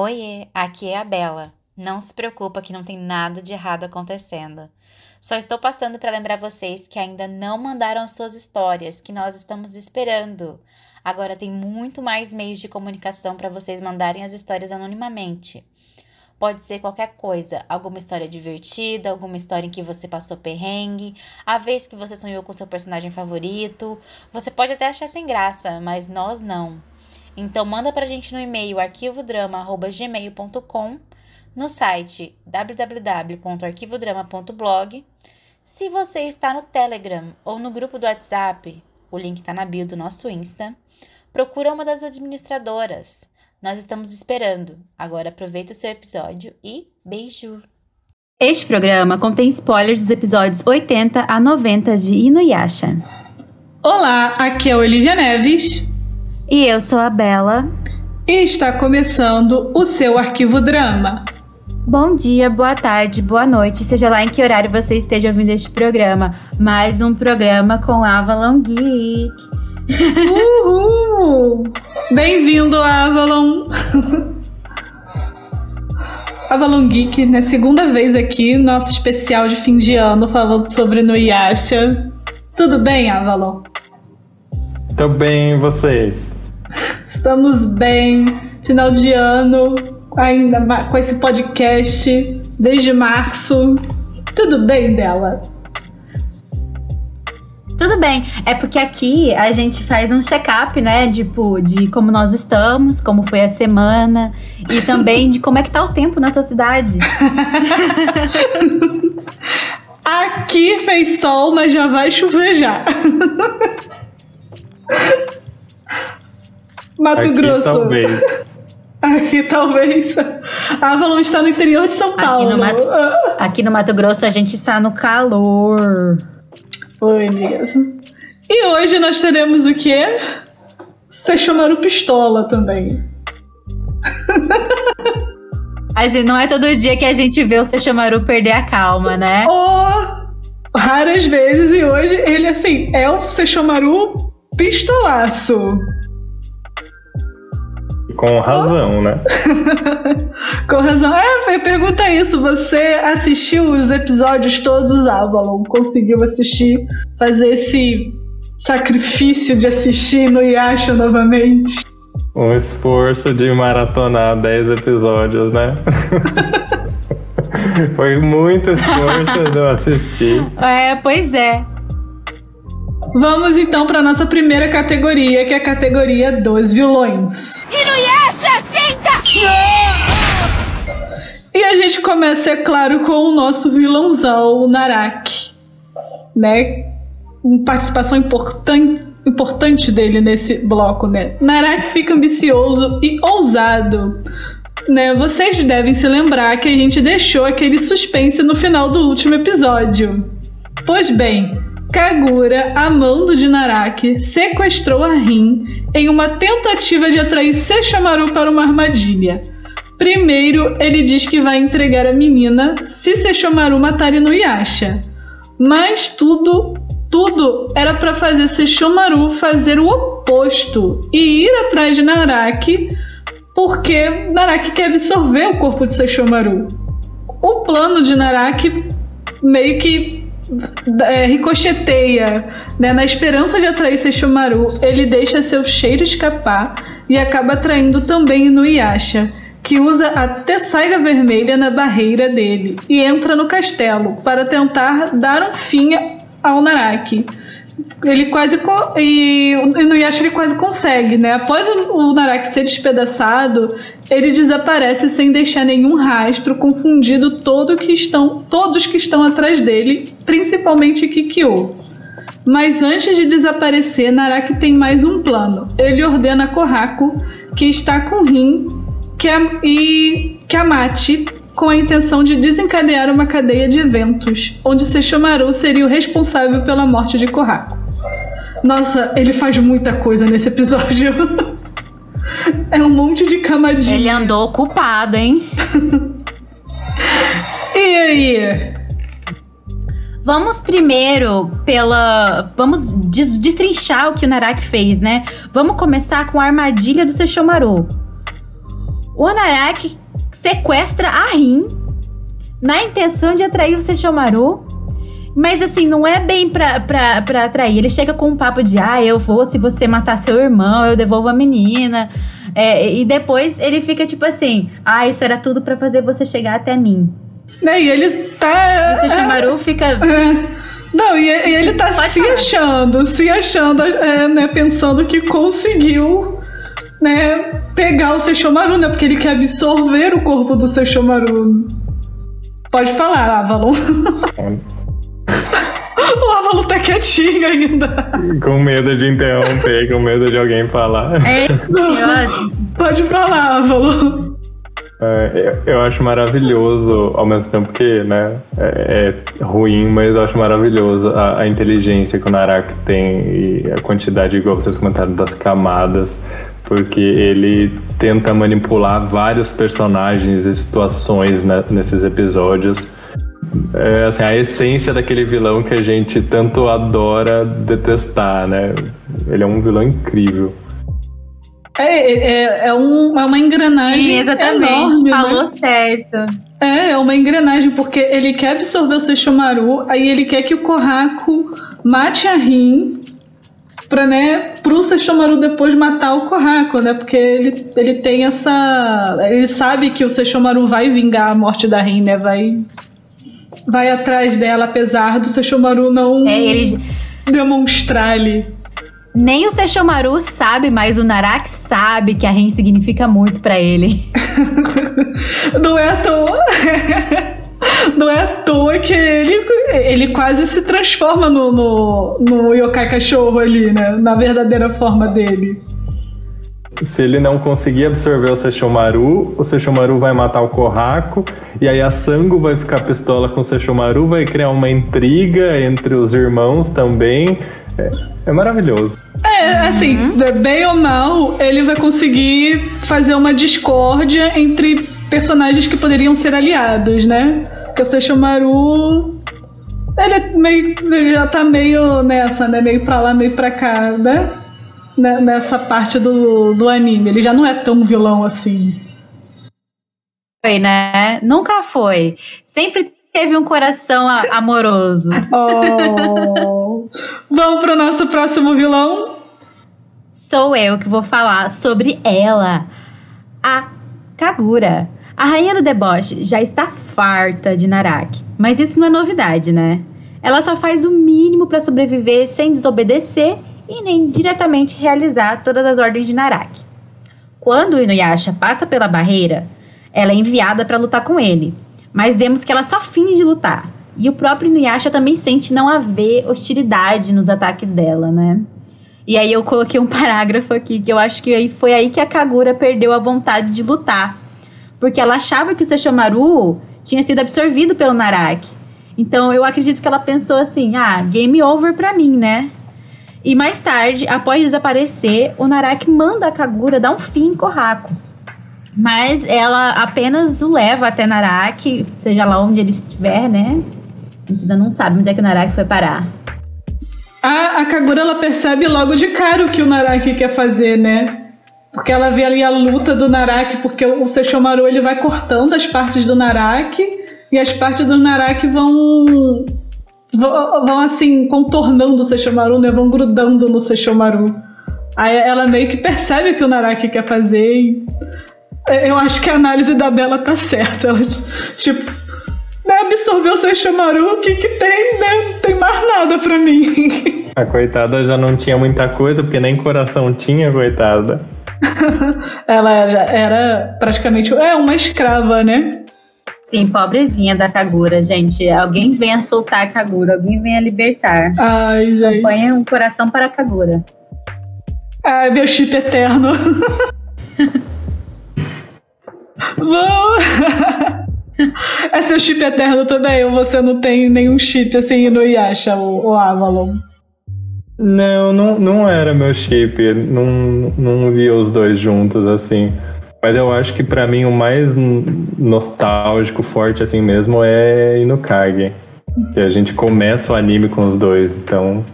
Oiê, aqui é a Bela. Não se preocupa que não tem nada de errado acontecendo. Só estou passando para lembrar vocês que ainda não mandaram as suas histórias, que nós estamos esperando. Agora tem muito mais meios de comunicação para vocês mandarem as histórias anonimamente. Pode ser qualquer coisa, alguma história divertida, alguma história em que você passou perrengue, a vez que você sonhou com seu personagem favorito. Você pode até achar sem graça, mas nós não. Então manda pra gente no e-mail arquivodrama@gmail.com, no site www.arquivodrama.blog. Se você está no Telegram ou no grupo do WhatsApp, o link está na bio do nosso Insta, procura uma das administradoras. Nós estamos esperando. Agora aproveita o seu episódio e beijo! Este programa contém spoilers dos episódios 80 a 90 de Inuyasha. Olá, aqui é a Olivia Neves. E eu sou a Bela. E está começando o seu Arquivo Drama. Bom dia, boa tarde, boa noite, seja lá em que horário você esteja ouvindo este programa. Mais um programa com Avalon Geek. Uhul! Bem-vindo, Avalon! Avalon Geek, né? Segunda vez aqui, nosso especial de fim de ano, falando sobre Nuyasha. Tudo bem, Avalon? Tô bem, vocês? Estamos bem. Final de ano, ainda com esse podcast, desde março. Tudo bem dela? Tudo bem, é porque aqui a gente faz um check-up, né? Tipo, de como nós estamos, como foi a semana e também de como é que tá o tempo na sua cidade. aqui fez sol, mas já vai chover já. Mato aqui, Grosso. Talvez. Aqui talvez. A Avalon está no interior de São Paulo. Aqui no, Mato, aqui no Mato Grosso a gente está no calor. Oi, mesmo. E hoje nós teremos o quê? Seixomaru Pistola também. A gente, não é todo dia que a gente vê o Seixomaru perder a calma, né? Oh, raras vezes, e hoje ele, assim, é o Seixomaru pistolaço. Com razão, oh. né? Com razão. É, foi, pergunta isso. Você assistiu os episódios todos, Avalon? Conseguiu assistir, fazer esse sacrifício de assistir no Yasha novamente? Um esforço de maratonar 10 episódios, né? foi muito esforço de eu assistir. É, pois é. Vamos então para nossa primeira categoria, que é a categoria dos vilões. Senta! E a gente começa, é claro, com o nosso vilãozão, o Naraki. Né? Uma participação importante, importante dele nesse bloco, né? Naraki fica ambicioso e ousado. Né? Vocês devem se lembrar que a gente deixou aquele suspense no final do último episódio. Pois bem, Kagura, amando de Naraki, sequestrou a Rin em uma tentativa de atrair Sesshomaru para uma armadilha. Primeiro, ele diz que vai entregar a menina se Sesshomaru matar Inuyasha. Mas tudo, tudo era para fazer Sesshomaru fazer o oposto e ir atrás de Naraki, porque Naraki quer absorver o corpo de Sesshomaru. O plano de Naraki meio que é, ricocheteia, né? Na esperança de atrair Sesshomaru, ele deixa seu cheiro escapar e acaba atraindo também Inuyasha, que usa a Tessaiga Vermelha na barreira dele e entra no castelo para tentar dar um fim ao Naraki. Ele quase e Inuyasha ele quase consegue, né? Após o Naraki ser despedaçado, ele desaparece sem deixar nenhum rastro, confundindo todo que estão, todos que estão atrás dele, principalmente Kikyo. Mas antes de desaparecer, Naraki tem mais um plano. Ele ordena a Kohaku, que está com Rin, que a, e que mate com a intenção de desencadear uma cadeia de eventos, onde Sesshomaru seria o responsável pela morte de Kohaku. Nossa, ele faz muita coisa nesse episódio. É um monte de camadinha. Ele andou ocupado, hein? e aí? Vamos primeiro pela. Vamos des destrinchar o que o Naraki fez, né? Vamos começar com a armadilha do Sesshomaru. o Anaraki sequestra a Rin na intenção de atrair o Sesshomaru. Mas assim, não é bem pra, pra, pra atrair. Ele chega com um papo de, ah, eu vou, se você matar seu irmão, eu devolvo a menina. É, e depois ele fica tipo assim, ah, isso era tudo para fazer você chegar até mim. Né, e ele tá. E o Sesshomaru é, fica. É. Não, e, e, ele tá Pode se falar. achando, se achando, é, né, pensando que conseguiu, né, pegar o Sesshomaru, né, porque ele quer absorver o corpo do Sesshomaru. Pode falar, Avalon. o Avalon tá quietinho ainda. Com medo de interromper, com medo de alguém falar. É, assim, Pode falar, Avalon. É, eu eu acho maravilhoso, ao mesmo tempo que né, é, é ruim, mas eu acho maravilhoso a, a inteligência que o Narak tem e a quantidade, igual vocês comentaram, das camadas, porque ele tenta manipular vários personagens e situações né, nesses episódios. É assim, a essência daquele vilão que a gente tanto adora detestar, né? Ele é um vilão incrível. É, é, é, um, é uma engrenagem. Sim, exatamente. enorme, Falou né? certo. É, é uma engrenagem, porque ele quer absorver o Sesshomaru, aí ele quer que o Kohaku mate a Rin pra, né, pro Sesshomaru depois matar o Kohaku, né? Porque ele, ele tem essa. Ele sabe que o Sesshomaru vai vingar a morte da Rin, né? Vai. Vai atrás dela, apesar do Sesshomaru não É, ele, demonstrar ali. nem o Sesshomaru sabe, mas o Narak sabe que a Ren significa muito pra ele. Não é à toa. Não é à toa que ele, ele quase se transforma no, no, no yokai cachorro ali, né? Na verdadeira forma dele. Se ele não conseguir absorver o Sesshomaru, o Sesshomaru vai matar o Kohaku, e aí a Sango vai ficar pistola com o Sesshomaru, vai criar uma intriga entre os irmãos também. É, é maravilhoso. É, assim, bem ou mal, ele vai conseguir fazer uma discórdia entre personagens que poderiam ser aliados, né? Porque o Sesshomaru. Ele, é meio, ele já tá meio nessa, né? Meio pra lá, meio pra cá, né? Né- Nessa parte do, do anime. Ele já não é tão vilão assim. Foi, né? Nunca foi. Sempre teve um coração amoroso. Oh. Vamos pro nosso próximo vilão? Sou eu que vou falar sobre ela, a Kagura. A rainha do deboche já está farta de Naraki, mas isso não é novidade, né? Ela só faz o mínimo para sobreviver sem desobedecer e nem diretamente realizar todas as ordens de Naraki. Quando o Inuyasha passa pela barreira, ela é enviada para lutar com ele, mas vemos que ela só finge lutar. E o próprio Inuyasha também sente não haver hostilidade nos ataques dela, né? E aí eu coloquei um parágrafo aqui que eu acho que foi aí que a Kagura perdeu a vontade de lutar. Porque ela achava que o Sesshomaru tinha sido absorvido pelo Naraki. Então eu acredito que ela pensou assim: "Ah, game over pra mim, né?" E mais tarde, após desaparecer, o Naraki manda a Kagura dar um fim em Kohaku. Mas ela apenas o leva até Naraki, seja lá onde ele estiver, né? A gente ainda não sabe onde é que o Naraki foi parar. A, a Kagura ela percebe logo de cara o que o Naraki quer fazer, né? Porque ela vê ali a luta do Naraki, porque o Sesshomaru ele vai cortando as partes do Naraki e as partes do Naraki vão vão, vão, assim contornando o Sesshomaru, né? Vão grudando no Sesshomaru. Aí ela meio que percebe o que o Naraki quer fazer e eu acho que a análise da Bela tá certa. Ela, tipo, né, absorveu o Sesshomaru, o que que tem, né? Não tem mais nada pra mim. A coitada já não tinha muita coisa, porque nem coração tinha, coitada. Ela era, era praticamente é uma escrava, né? Sim, pobrezinha da Kagura, gente. Alguém venha soltar a Kagura, alguém venha libertar. Ai, gente. Põe um coração para a Kagura. Ai, meu chip eterno. Não. É seu chip eterno também, ou você não tem nenhum chip assim no Yasha, o, o Avalon? Não, não, não era meu chip. Não, não via os dois juntos assim. Mas eu acho que pra mim o mais nostálgico, forte assim mesmo é Inukage. Que a gente começa o anime com os dois, então.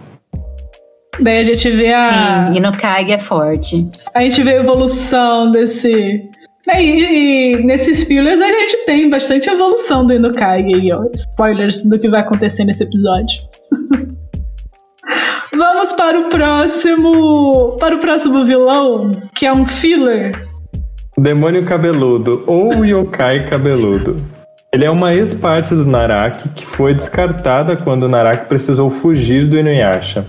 Daí a gente vê a. Sim, Inukage é forte. A gente vê a evolução desse É, E, e nesses fillers a gente tem bastante evolução do Inukage aí, ó. Spoilers do que vai acontecer nesse episódio. Vamos para o próximo. Para o próximo vilão, que é um filler. Demônio cabeludo ou yokai cabeludo. Ele é uma ex-parte do Naraki que foi descartada quando o Naraki precisou fugir do Inuyasha.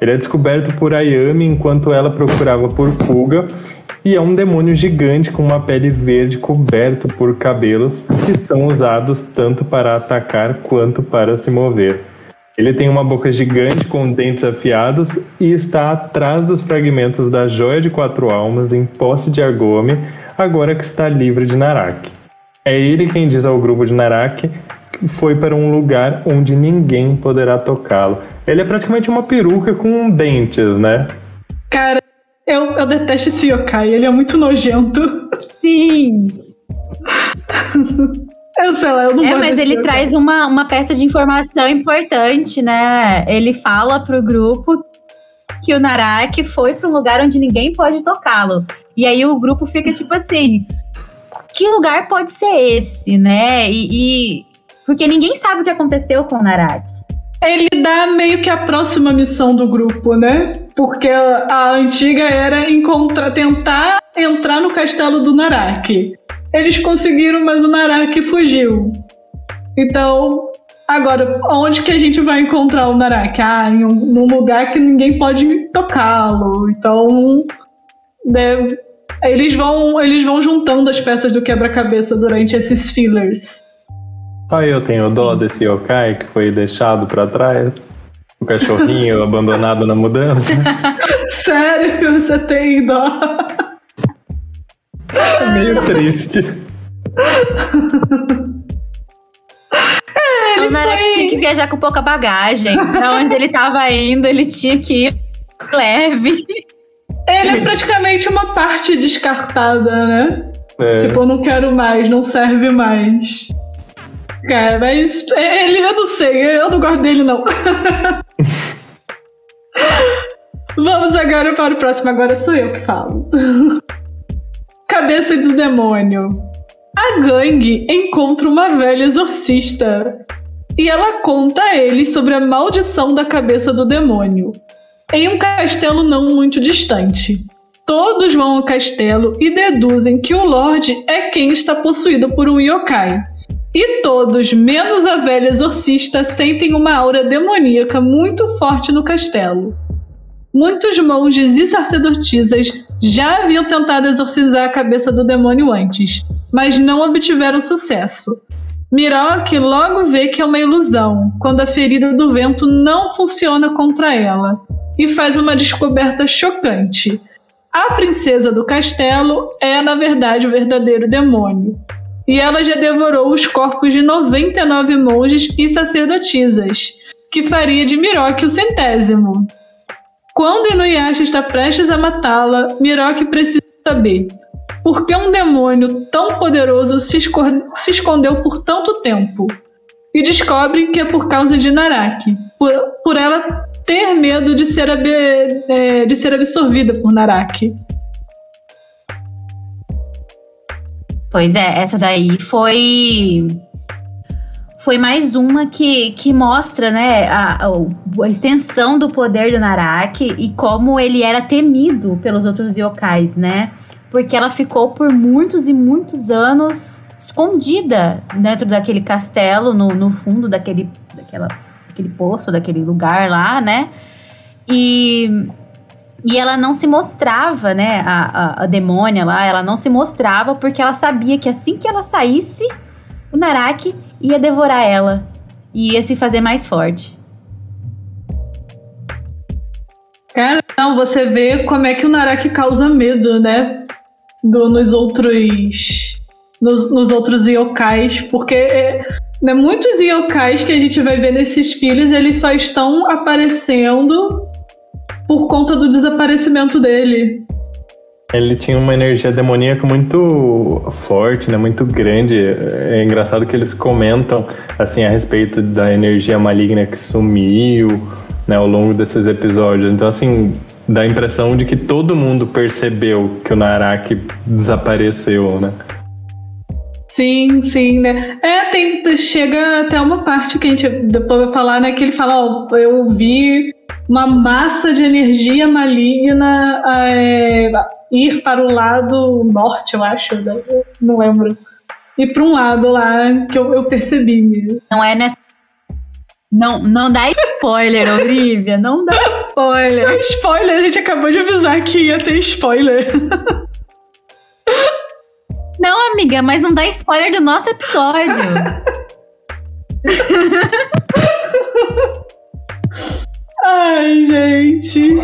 Ele é descoberto por Ayami enquanto ela procurava por Kuga e é um demônio gigante com uma pele verde coberto por cabelos que são usados tanto para atacar quanto para se mover. Ele tem uma boca gigante com dentes afiados e está atrás dos fragmentos da joia de quatro almas em posse de Agome, agora que está livre de Naraki. É ele quem diz ao grupo de Naraki que foi para um lugar onde ninguém poderá tocá-lo. Ele é praticamente uma peruca com dentes, né? Cara, eu, eu detesto esse yokai, ele é muito nojento. Sim. Eu sei lá, eu não É, gosto mas ele yokai. traz uma, uma peça de informação importante, né? Ele fala pro grupo que o Naraki foi para um lugar onde ninguém pode tocá-lo. E aí o grupo fica tipo assim: que lugar pode ser esse, né? E, e- porque ninguém sabe o que aconteceu com o Naraki. Ele dá meio que a próxima missão do grupo, né? Porque a, antiga era encontrar, tentar entrar no castelo do Naraki. Eles conseguiram, mas o Naraki fugiu. Então, agora, onde que a gente vai encontrar o Naraki? Ah, em um, num lugar que ninguém pode tocá-lo. Então, né, eles vão, eles vão juntando as peças do quebra-cabeça durante esses fillers. Só eu tenho dó desse yokai que foi deixado pra trás. O cachorrinho abandonado na mudança. Sério você tem dó? É meio triste. o Naraki foi- tinha que viajar com pouca bagagem. pra onde ele tava indo, ele tinha que ir leve. Ele é praticamente uma parte descartada, né? É. Tipo, eu não quero mais, não serve mais. Cara, mas ele, eu não sei, eu não gosto dele, não. Vamos agora para o próximo, agora sou eu que falo. Cabeça do demônio. A gangue encontra uma velha exorcista e ela conta a eles sobre a maldição da cabeça do demônio em um castelo não muito distante. Todos vão ao castelo e deduzem que o Lorde é quem está possuído por um yokai. E todos, menos a velha exorcista, sentem uma aura demoníaca muito forte no castelo. Muitos monges e sacerdotisas já haviam tentado exorcizar a cabeça do demônio antes, mas não obtiveram sucesso. Miroque logo vê que é uma ilusão, quando a ferida do vento não funciona contra ela, e faz uma descoberta chocante. A princesa do castelo é, na verdade, o verdadeiro demônio. E ela já devorou os corpos de 99 monges e sacerdotisas, que faria de Miroque o centésimo. Quando Inuyasha está prestes a matá-la, Miroque precisa saber por que um demônio tão poderoso se, se escondeu por tanto tempo. E descobre que é por causa de Naraki, por, por ela ter medo de ser, é, de ser absorvida por Naraki. Pois é, essa daí foi. Foi mais uma que, que mostra, né, a, a- a extensão do poder do Naraki e como ele era temido pelos outros yokais, né? Porque ela ficou por muitos e muitos anos escondida dentro daquele castelo, no, no fundo daquele, daquela, daquele poço, daquele lugar lá, né? E e ela não se mostrava, né? A, a, a demônia lá, ela não se mostrava porque ela sabia que assim que ela saísse, o Naraki ia devorar ela. E ia se fazer mais forte. Cara, não, você vê como é que o Naraki causa medo, né? Do, nos outros. Nos, nos outros yokais. Porque né, muitos yokais que a gente vai ver nesses filhos, eles só estão aparecendo por conta do desaparecimento dele. Ele tinha uma energia demoníaca muito forte, né? Muito grande. É engraçado que eles comentam assim a respeito da energia maligna que sumiu, né? Ao longo desses episódios. Então assim dá a impressão de que todo mundo percebeu que o Naraki desapareceu, né? Sim, sim, né? É, tem, chega até uma parte que a gente depois vai falar, né? Que ele fala, ó, eu vi uma massa de energia maligna é, ir para o lado norte, eu acho, né? não lembro. Ir para um lado lá que eu, eu percebi. Não é nessa não, não dá spoiler, Olivia. Não dá spoiler. spoiler, a gente acabou de avisar que ia ter spoiler. Não, amiga, mas não dá spoiler do nosso episódio. Ai, gente.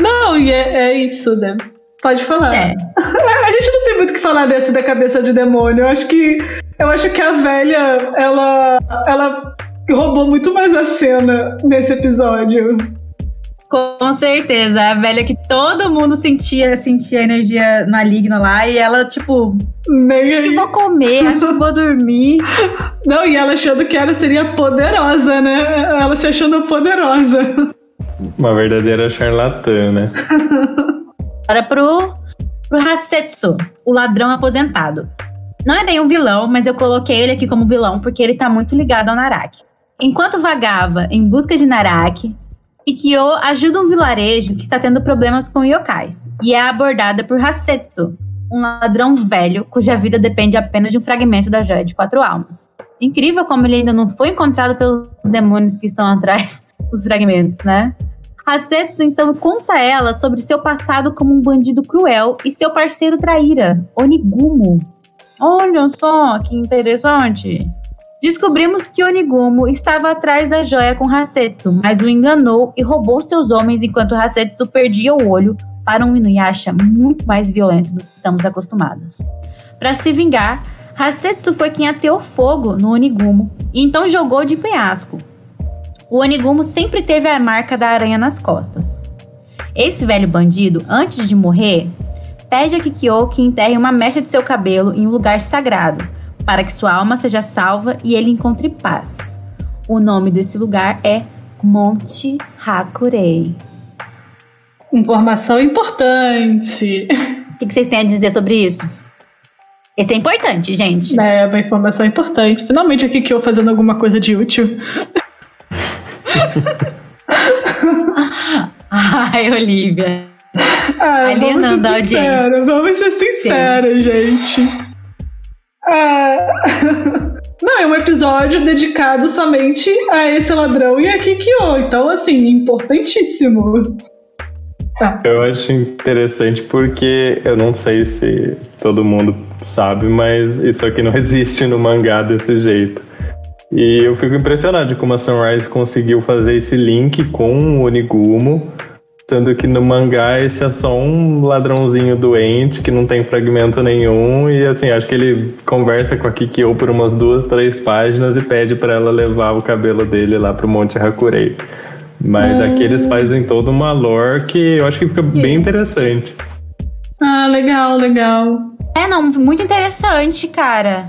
Não, e é, é isso, né? Pode falar. É. A gente não tem muito o que falar dessa da cabeça de demônio. Eu acho que eu acho que a velha, ela ela roubou muito mais a cena nesse episódio. Com certeza, a velha que todo mundo sentia, sentia energia maligna lá e ela, tipo, Nem acho aí. que vou comer, acho que vou dormir. Não, e ela achando que ela seria poderosa, né? Ela se achando poderosa. Uma verdadeira charlatã, né? Agora pro, pro Hasetsu, o ladrão aposentado. Não é bem um vilão, mas eu coloquei ele aqui como vilão porque ele tá muito ligado ao Naraki. Enquanto vagava em busca de Naraki, Kikyo ajuda um vilarejo que está tendo problemas com yokais e é abordada por Hasetsu, um ladrão velho cuja vida depende apenas de um fragmento da joia de quatro almas. Incrível como ele ainda não foi encontrado pelos demônios que estão atrás dos fragmentos, né? Hasetsu então conta a ela sobre seu passado como um bandido cruel e seu parceiro traíra, Onigumo. Olha só que interessante. Descobrimos que Onigumo estava atrás da joia com Hasetsu, mas o enganou e roubou seus homens enquanto Hasetsu perdia o olho para um Inuyasha muito mais violento do que estamos acostumados. Para se vingar, Hasetsu foi quem ateou fogo no Onigumo e então jogou de penhasco. O Onigumo sempre teve a marca da aranha nas costas. Esse velho bandido, antes de morrer, pede a Kikyo que enterre uma mecha de seu cabelo em um lugar sagrado para que sua alma seja salva e ele encontre paz. O nome desse lugar é Monte Hakurei. Informação importante. O que, vocês têm a dizer sobre isso? Esse é importante, gente. É, uma informação importante. Finalmente aqui que eu fazendo alguma coisa de útil. Ai, Olivia. Ah, Alienando a audiência. Vamos ser sinceros, gente. É... Não, é um episódio dedicado somente a esse ladrão e a Kikyo. Então, assim, importantíssimo. Tá. Eu acho interessante porque eu não sei se todo mundo sabe, mas isso aqui não existe no mangá desse jeito. E eu fico impressionado de como a Sunrise conseguiu fazer esse link com o Onigumo Sendo que no mangá esse é só um ladrãozinho doente que não tem fragmento nenhum. E assim, acho que ele conversa com a Kikyo por umas duas, três páginas e pede para ela levar o cabelo dele lá pro Monte Hakurei. Mas hum. aqui eles fazem toda uma lore que eu acho que fica bem interessante. Ah, legal, legal. É, não, muito interessante, cara.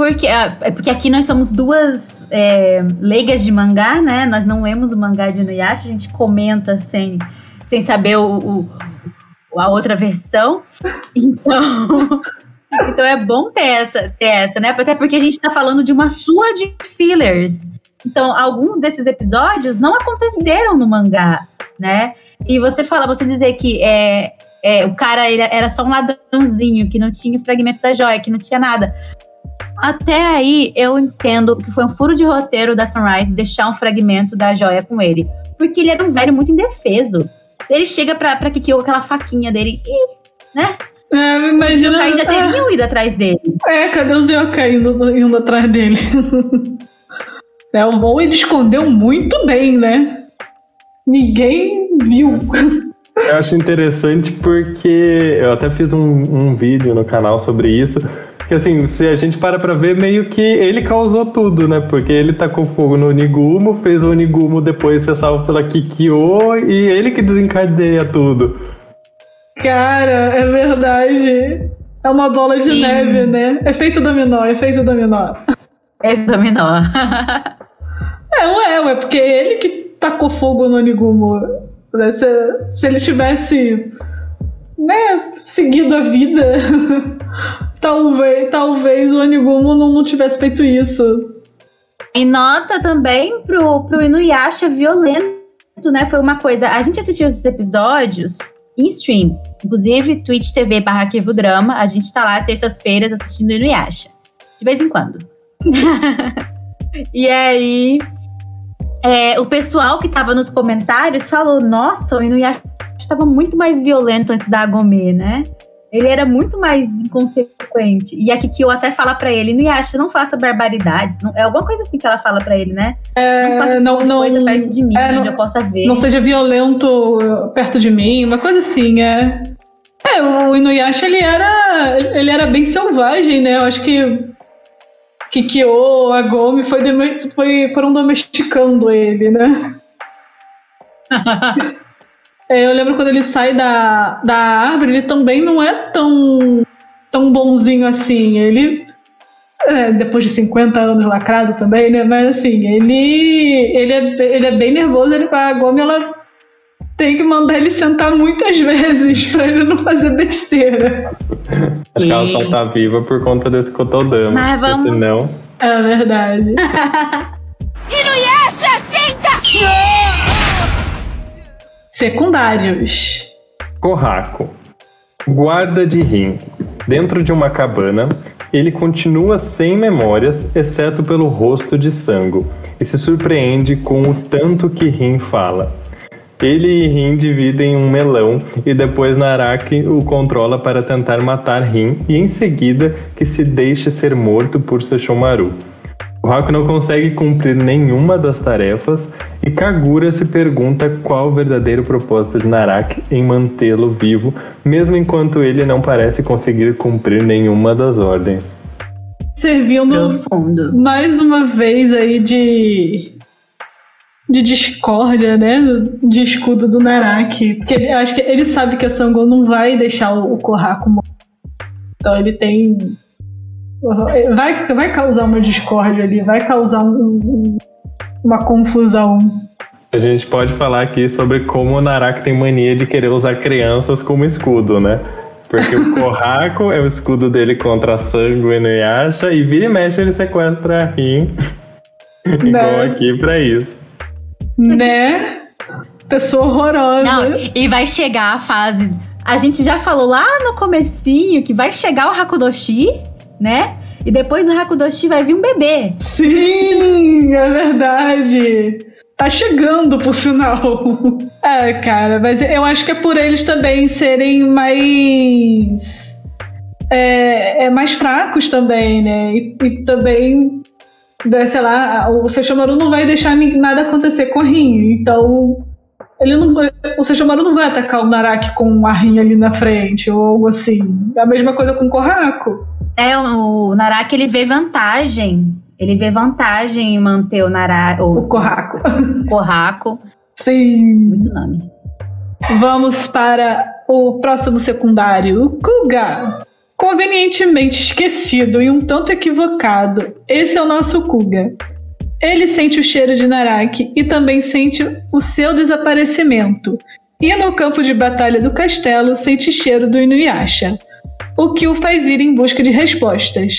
Porque, ah, é porque aqui nós somos duas é, leigas de mangá, né? Nós não lemos o mangá de Inuyasha, a gente comenta sem, sem saber o, o a outra versão. Então, então é bom ter essa, ter essa, né? Até porque a gente tá falando de uma sua de fillers. Então, alguns desses episódios não aconteceram no mangá, né? E você fala, você dizer que é, é, o cara era só um ladrãozinho, que não tinha o fragmento da joia, que não tinha nada. Até aí eu entendo que foi um furo de roteiro da Sunrise deixar um fragmento da joia com ele. Porque ele era um velho muito indefeso. Ele chega pra, pra Kikyo com aquela faquinha dele e, né? É, imagina. Os yokai já teriam ido atrás dele. É, cadê os yokai indo, indo atrás dele? é, o bom ele escondeu muito bem, né? Ninguém viu. Eu acho interessante porque eu até fiz um, um vídeo no canal sobre isso que assim, se a gente para pra ver, meio que ele causou tudo, né? Porque ele tacou fogo no Onigumo, fez o Onigumo depois ser salvo pela Kikyo e ele que desencadeia tudo. Cara, é verdade. É uma bola de Sim. neve, né? Efeito dominó, efeito dominó. Efeito dominó. é, ué, ué, porque ele que tacou fogo no Onigumo. Né, se, se ele tivesse né, seguido a vida, talvez, talvez o Anigumo não, tivesse feito isso. E nota também pro, pro Inuyasha violento, né? Foi uma coisa. A gente assistiu esses episódios em stream. Inclusive, Twitch TV barra Drama. A gente tá lá terças-feiras assistindo Inuyasha. De vez em quando. e aí. É, o pessoal que tava nos comentários falou: Nossa, o Inuyasha estava muito mais violento antes da Agomê, né? Ele era muito mais inconsequente. E a Kikyo até fala para ele, não acha, não faça barbaridades. Não, é alguma coisa assim que ela fala para ele, né? É, não faça não, não, coisa perto de mim, é, onde não, eu possa ver. Não seja violento perto de mim, uma coisa assim, é. É, o Inuyasha, ele era, ele era bem selvagem, né? Eu acho que Kikyo, a Gomi foi, foi, foram domesticando ele, né? É, eu lembro quando ele sai da, da árvore, ele também não é tão, tão bonzinho assim. Ele, é, depois de 50 anos lacrado também, né? Mas assim, ele, ele, é, ele é bem nervoso. Ele, a Gomi, ela tem que mandar ele sentar muitas vezes pra ele não fazer besteira. Acho que ela só tá viva por conta desse Kotodama. Mas vamos... senão... É verdade. Inuyasha, senta! Secundários. Corraco. Guarda de rim. Dentro de uma cabana, ele continua sem memórias, exceto pelo rosto de Sango, e se surpreende com o tanto que Rin fala. Ele e Rin dividem um melão e depois Naraki o controla para tentar matar Rin e em seguida que se deixe ser morto por Sesshomaru. O Haku não consegue cumprir nenhuma das tarefas e Kagura se pergunta qual o verdadeiro propósito de Naraki em mantê-lo vivo, mesmo enquanto ele não parece conseguir cumprir nenhuma das ordens. Servindo mais uma vez aí de de discórdia, né? De escudo do Naraki. Porque ele, acho que ele sabe que a Sangon não vai deixar o, Kohaku morrer. Então ele tem Vai, vai causar uma discórdia ali, vai causar um, um, uma confusão. A gente pode falar aqui sobre como o Narak tem mania de querer usar crianças como escudo, né? Porque o Korrako é o escudo dele contra a Sangue e Yasha, e vira e mexe ele sequestra a Rin. Igual né? aqui pra isso. Né? Pessoa horrorosa. Não, e vai chegar a fase. A gente já falou lá no comecinho que vai chegar o Hakudoshi né? E depois do Hakudoshi vai vir um bebê. Sim, é verdade. Tá chegando, por sinal. é, cara, mas eu acho que é por eles também serem mais. É, é mais fracos também, né? E, e também, né, sei lá, o Sesshomaru não vai deixar nada acontecer com o Rin. Então, ele não vai, o Sesshomaru não vai atacar o Naraki com a Rin ali na frente ou algo assim. É a mesma coisa com o Kohaku. É, o Naraki ele vê vantagem. Ele vê vantagem em manter o Naraki. O, o Corraco. Corraco. Sim. Muito nome. Vamos para o próximo secundário. Kuga. Convenientemente esquecido e um tanto equivocado. Esse é o nosso Kuga. Ele sente o cheiro de Naraki e também sente o seu desaparecimento. E no campo de batalha do castelo sente cheiro do Inuyasha o que o faz ir em busca de respostas.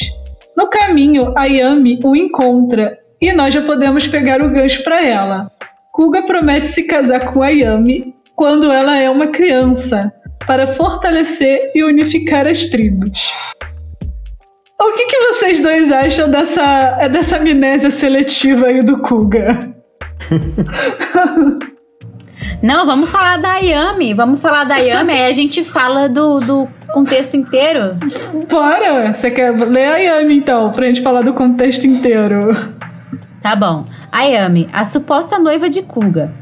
No caminho, a Yami o encontra e nós já podemos pegar o gancho para ela. Kuga promete se casar com a Yami quando ela é uma criança, para fortalecer e unificar as tribos. O que, que vocês dois acham dessa, dessa amnésia seletiva aí do Kuga? Não, vamos falar da Yami. Vamos falar da Yami, aí a gente fala do, do contexto inteiro. Bora! Você quer ler a Yami então, pra gente falar do contexto inteiro. Tá bom. A Yami, a suposta noiva de Kuga.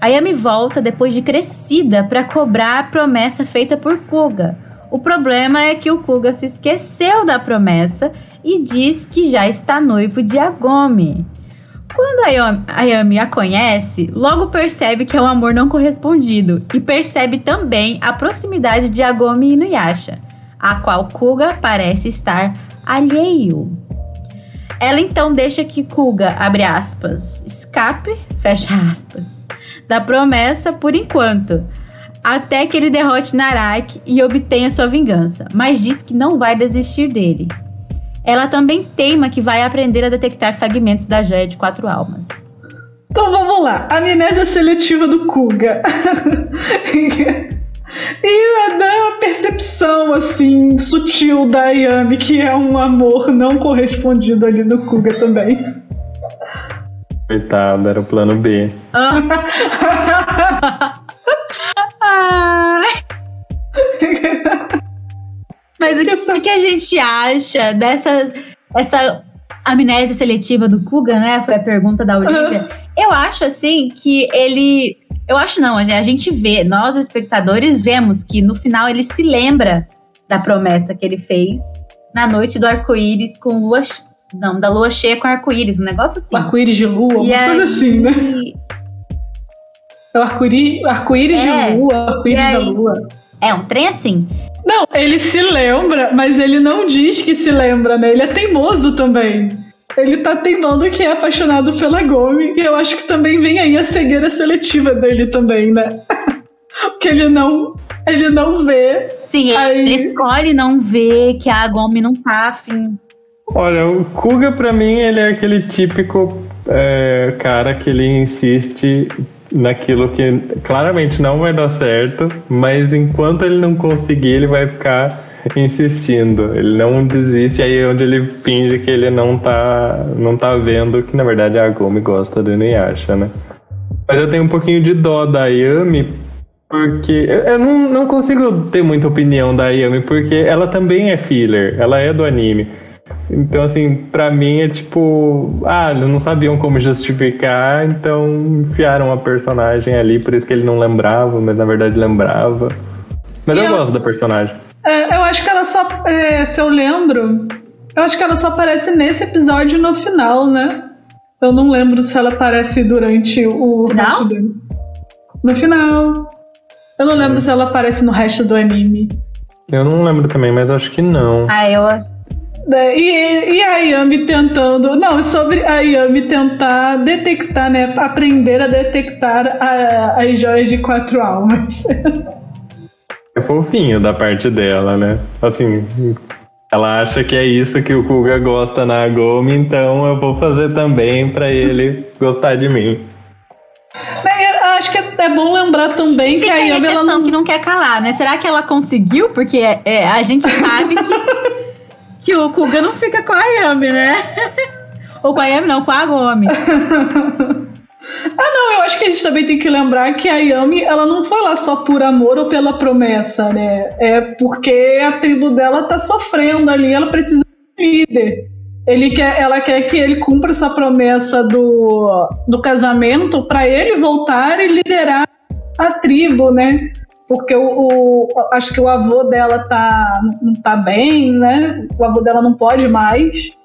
A Yami volta depois de crescida para cobrar a promessa feita por Kuga. O problema é que o Kuga se esqueceu da promessa e diz que já está noivo de Agome. Quando a Yami a conhece, logo percebe que é um amor não correspondido e percebe também a proximidade de Agomi e Inuyasha, a qual Kuga parece estar alheio. Ela então deixa que Kuga, abre aspas, escape, fecha aspas, da promessa por enquanto, até que ele derrote Narak e obtenha sua vingança, mas diz que não vai desistir dele. Ela também teima que vai aprender a detectar fragmentos da joia de quatro almas. Então vamos lá. Amnésia seletiva do Kuga. e da percepção, assim, sutil da Ayami, que é um amor não correspondido ali do Kuga também. Coitado, era o plano B. Mas o que, que, a gente acha dessa essa amnésia seletiva do Kuga, né? Foi a pergunta da Olivia. Uhum. Eu acho, assim, que ele. Eu acho não, a gente vê, nós espectadores vemos que no final ele se lembra da promessa que ele fez na noite do arco-íris com lua. Não, da lua cheia com arco-íris, um negócio assim. Arco-íris de lua, uma coisa assim, né? É o arco-íris arco é, de lua, arco-íris da lua. É um trem assim. Não, ele se lembra, mas ele não diz que se lembra, né? Ele é teimoso também. Ele tá teimando que é apaixonado pela Gomi, e eu acho que também vem aí a cegueira seletiva dele também, né? Porque ele não, ele não vê. Sim, aí... ele escolhe não ver que a Gomi não tá afim. Olha, o Kuga pra mim ele é aquele típico é, cara que ele insiste naquilo que claramente não vai dar certo, mas enquanto ele não conseguir, ele vai ficar insistindo. Ele não desiste, aí é onde ele finge que ele não tá, não tá vendo que na verdade a Gomi gosta do Inuyasha, né? Mas eu tenho um pouquinho de dó da Yami, porque eu não, não consigo ter muita opinião da Yami, porque ela também é filler, ela é do anime. Então, assim, pra mim é tipo, ah, não sabiam como justificar, então enfiaram a personagem ali, por isso que ele não lembrava, mas na verdade lembrava. Mas eu, eu, gosto da personagem. É, eu acho que ela só, é, se eu lembro, eu acho que ela só aparece nesse episódio no final, né? Eu não lembro se ela aparece durante o final? resto do No final. Eu não lembro se ela aparece no resto do anime. Eu não lembro também, mas acho que não. Ah, eu acho? E, e a Yami tentando. Não, é sobre a Yami tentar detectar, né? Aprender a detectar a, as joias de quatro almas. É fofinho da parte dela, né? Assim, ela acha que é isso que o Kuga gosta na Gomi, então eu vou fazer também para ele gostar de mim. Acho que é bom lembrar também Fica que a Yami. a questão ela não... que não quer calar, né? Será que ela conseguiu? Porque é, é, a gente sabe que que o Kuga não fica com a Yami, né? Ou com a Yami, não, com a Gomi. Ah, não, eu acho que a gente também tem que lembrar que a Yami, ela não foi lá só por amor ou pela promessa, né? É porque a tribo dela tá sofrendo ali, ela precisa de um líder. Ele quer, ela quer que ele cumpra essa promessa do, do casamento para ele voltar e liderar a tribo, né? Porque o, o, acho que o avô dela tá, não tá bem, né? O avô dela não pode mais.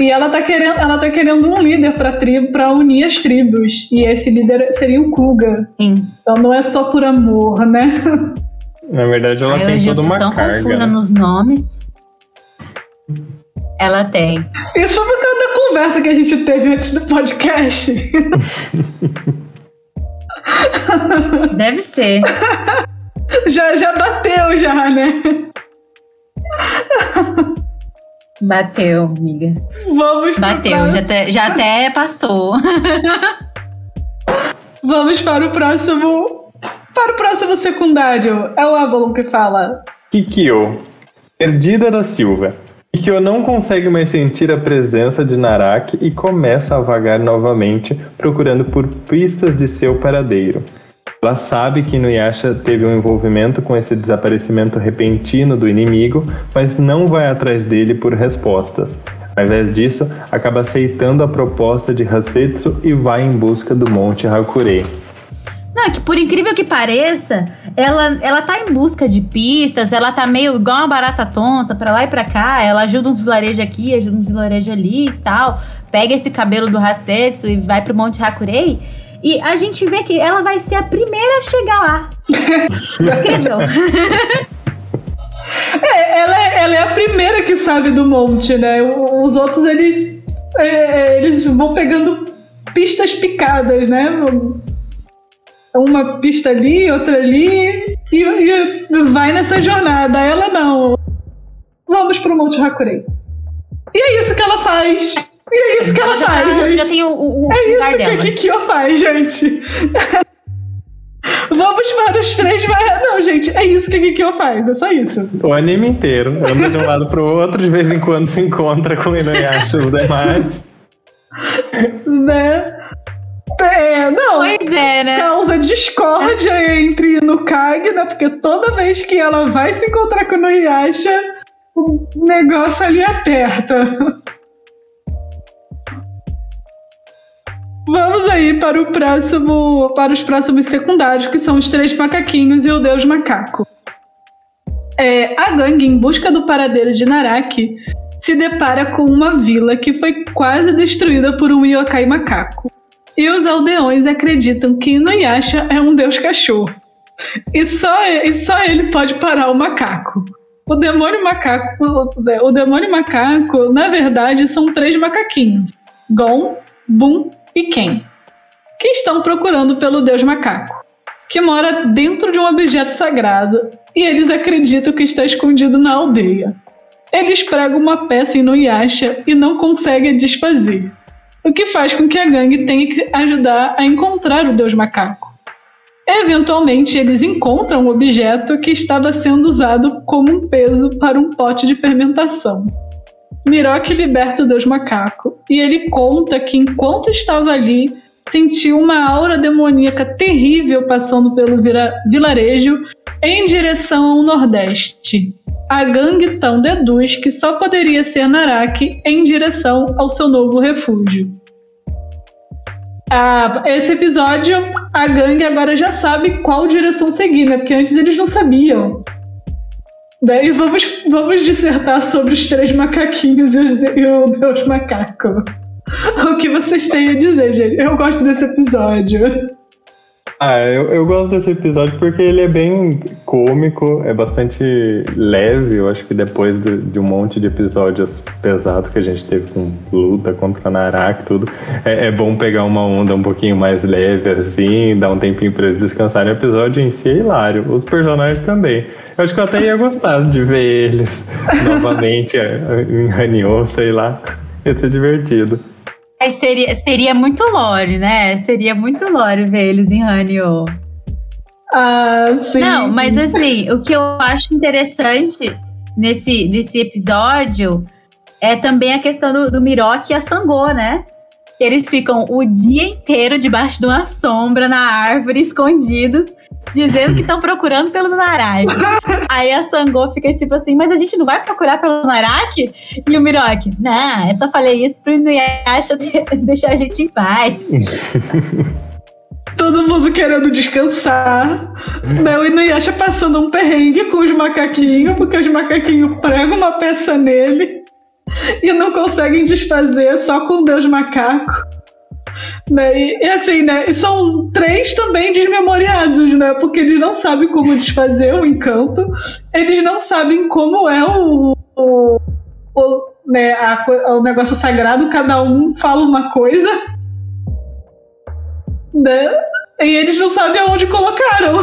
E ela tá querendo, ela tá querendo um líder para tribo, para unir as tribos. E esse líder seria o Kuga. Sim. Então não é só por amor, né? Na verdade, ela Ai, tem toda uma tão carga. confusa nos nomes. Ela tem. Isso foi por causa da conversa que a gente teve antes do podcast. Deve ser. já, já bateu, já, né? Bateu, amiga. Vamos Bateu, já até, já até passou. Vamos para o próximo. Para o próximo secundário. É o Avalon que fala. Kikyo, perdida da Silva. Kikyo não consegue mais sentir a presença de Naraki e começa a vagar novamente, procurando por pistas de seu paradeiro. Ela sabe que Inuyasha teve um envolvimento com esse desaparecimento repentino do inimigo, mas não vai atrás dele por respostas. Ao invés disso, acaba aceitando a proposta de Hasetsu e vai em busca do Monte Hakurei. Não, é que por incrível que pareça, ela, ela tá em busca de pistas, ela tá meio igual uma barata tonta, pra lá e pra cá, ela ajuda uns vilarejos aqui, ajuda uns vilarejos ali e tal, pega esse cabelo do Hasetsu e vai pro Monte Hakurei. E a gente vê que ela vai ser a primeira a chegar lá. Incrível. É, ela, é, ela é a primeira que sabe do monte, né? Os outros, eles é, eles vão pegando pistas picadas, né? Uma pista ali, outra ali, e, e vai nessa jornada. Ela não. Vamos pro Monte Hakurei. E é isso que ela faz. E é isso que ela, já, faz, tá- gente. já tem o, o, É isso que a. Kikyo faz, gente. Vamos para os três. mas- Não, gente, é isso que a Kikyo faz. É só isso. O anime inteiro. Anda de um lado pro outro, de vez em quando se encontra com o Inuyasha e os demais. Né? É, não. Pois é, né? Causa discórdia entre Nukage, né? Porque toda vez que ela vai se encontrar com o Nuyasha, o negócio ali aperta. Vamos aí para o próximo, para os próximos secundários, que são os três macaquinhos e o deus macaco. É, a gangue, em busca do paradeiro de Naraki, se depara com uma vila que foi quase destruída por um yokai macaco. E os aldeões acreditam que Inuyasha é um deus cachorro. E só, e só ele pode parar o macaco. O demônio macaco, o demônio macaco, na verdade, são três macaquinhos: Gon, Bum e Ken, que estão procurando pelo deus macaco, que mora dentro de um objeto sagrado e eles acreditam que está escondido na aldeia. Eles pregam uma peça em Inuyasha e não conseguem desfazer, o que faz com que a gangue tenha que ajudar a encontrar o deus macaco. Eventualmente, eles encontram um objeto que estava sendo usado como um peso para um pote de fermentação. Miroque liberta o deus macaco e ele conta que enquanto estava ali, sentiu uma aura demoníaca terrível passando pelo vilarejo em direção ao nordeste. A gangue então deduz que só poderia ser Naraki em direção ao seu novo refúgio. Ah, esse episódio, a gangue agora já sabe qual direção seguir, né? Porque antes eles não sabiam. Daí vamos, vamos dissertar sobre os três macaquinhos e, os e o Deus Macaco. O que vocês têm a dizer, gente? Eu gosto desse episódio. Ah, eu, eu gosto desse episódio porque ele é bem cômico, é bastante leve. Eu acho que depois de, de um monte de episódios pesados que a gente teve com luta contra Narak e tudo, é, é bom pegar uma onda um pouquinho mais leve, assim, dar um tempinho pra eles descansarem. O episódio em si é hilário, os personagens também. Eu acho que eu até ia gostar de ver eles novamente é, em Hanyo, sei lá. Ia ser divertido. Aí seria, seria muito lore, né? Seria muito lore ver eles em Hanyo. Ah, sim. Não, mas assim, o que eu acho interessante nesse, nesse episódio é também a questão do, do Miroque e a Sangô, né? Eles ficam o dia inteiro debaixo de uma sombra na árvore, escondidos, dizendo que estão procurando pelo Naraki. Aí a Sangô fica tipo assim, mas a gente não vai procurar pelo Naraki? E o Miroque, não, eu só falei isso pro Inuyasha deixar a gente em paz. Todo mundo querendo descansar. Né? O Inuyasha passando um perrengue com os macaquinhos, porque os macaquinhos pregam uma peça nele e não conseguem desfazer só com Deus Macaco. Né? E, e assim, né? E são três também desmemoriados, né? Porque eles não sabem como desfazer o encanto, eles não sabem como é o, o, o, né, a o negócio sagrado, cada um fala uma coisa né? E eles não sabem aonde colocaram.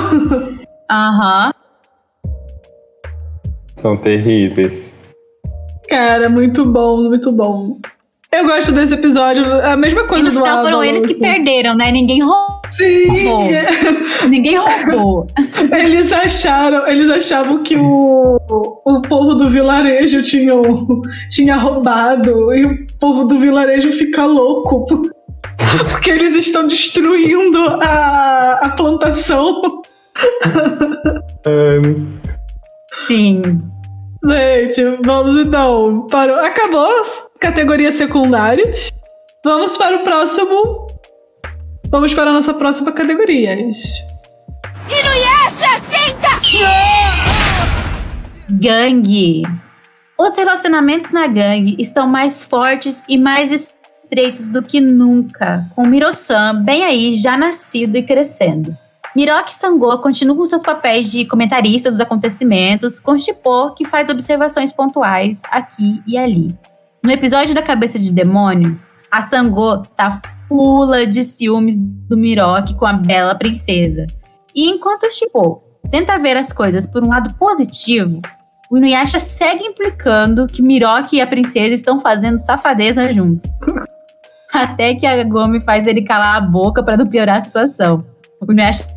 Aham. São terríveis. Cara, muito bom, muito bom. Eu gosto desse episódio, a mesma E coisa no do final foram eles que assim. perderam, né? Ninguém roubou. Sim, Ninguém roubou. eles acharam, eles achavam que o, o povo do vilarejo tinha, tinha roubado e o povo do vilarejo fica louco por- porque eles estão destruindo a, a plantação. Sim. Gente, vamos então para. Acabou as categorias secundárias. Vamos para o próximo. Vamos para a nossa próxima categoria. Inuyasha, senta! Gangue. Os relacionamentos na gangue estão mais fortes e mais estreitos do que nunca, com Miro-san bem aí, já nascido e crescendo. Miroki e Sangô continuam com seus papéis de comentaristas dos acontecimentos, com Shippo, que faz observações pontuais aqui e ali. No episódio da cabeça de demônio, a Sangô tá pula de ciúmes do Miroque com a bela princesa. E enquanto o Shippo tenta ver as coisas por um lado positivo, o Inuyasha segue implicando que Miroque e a princesa estão fazendo safadeza juntos. Até que a Gomi faz ele calar a boca para não piorar a situação. O Inuyasha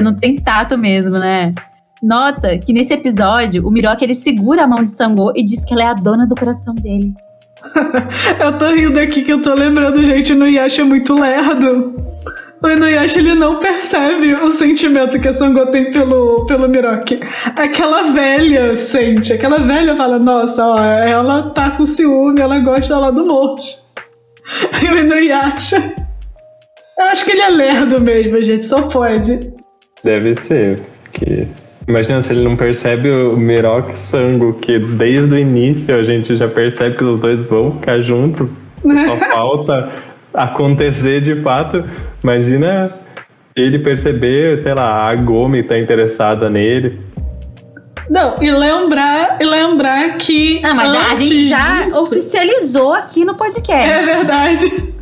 não tem tato mesmo, né? Nota que nesse episódio, o Miroque ele segura a mão de Sangô e diz que ela é a dona do coração dele. eu tô rindo aqui que eu tô lembrando, gente, o Inuyasha é muito lerdo. O Inuyasha ele não percebe o sentimento que a Sangô tem pelo, pelo Miroque. Aquela velha sente, aquela velha fala, nossa, ó, ela tá com ciúme, ela gosta lá do monte. E o Inuyasha... Eu acho que ele é lerdo mesmo, gente, só pode. Deve ser, porque Imagina se ele não percebe o Miroque Sango, que desde o início a gente já percebe que os dois vão ficar juntos. Só falta acontecer de fato. Imagina ele perceber, sei lá, a Gomi tá interessada nele. Não, e lembrar, e lembrar que. Ah, mas a gente já disso... oficializou aqui no podcast. É verdade.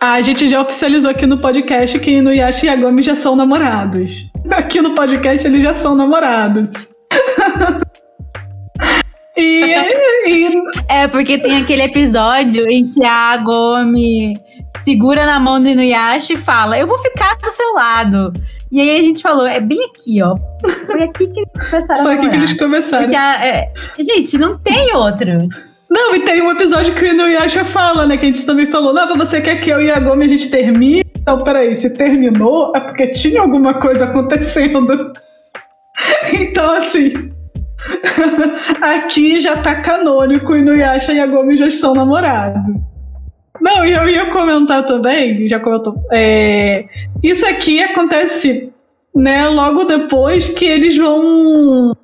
A gente já oficializou aqui no podcast que Inuyasha e Agami já são namorados. Aqui no podcast eles já são namorados. e, e, É, porque tem aquele episódio em que a Agami segura na mão do Inuyasha e fala: Eu vou ficar do seu lado. E aí a gente falou: É bem aqui, ó. Foi aqui que eles começaram Foi aqui que eles começaram. A, é, gente, não tem outro. Não, e tem um episódio que o Inuyasha fala, né? Que a gente também falou, não, você quer que eu e a Gomi a gente termine? Então, peraí, se terminou, é porque tinha alguma coisa acontecendo. então, assim. aqui já tá canônico, Inuyasha e a Gomi já estão namorados. Não, e eu ia comentar também, já comentou. É, isso aqui acontece, né, logo depois que eles vão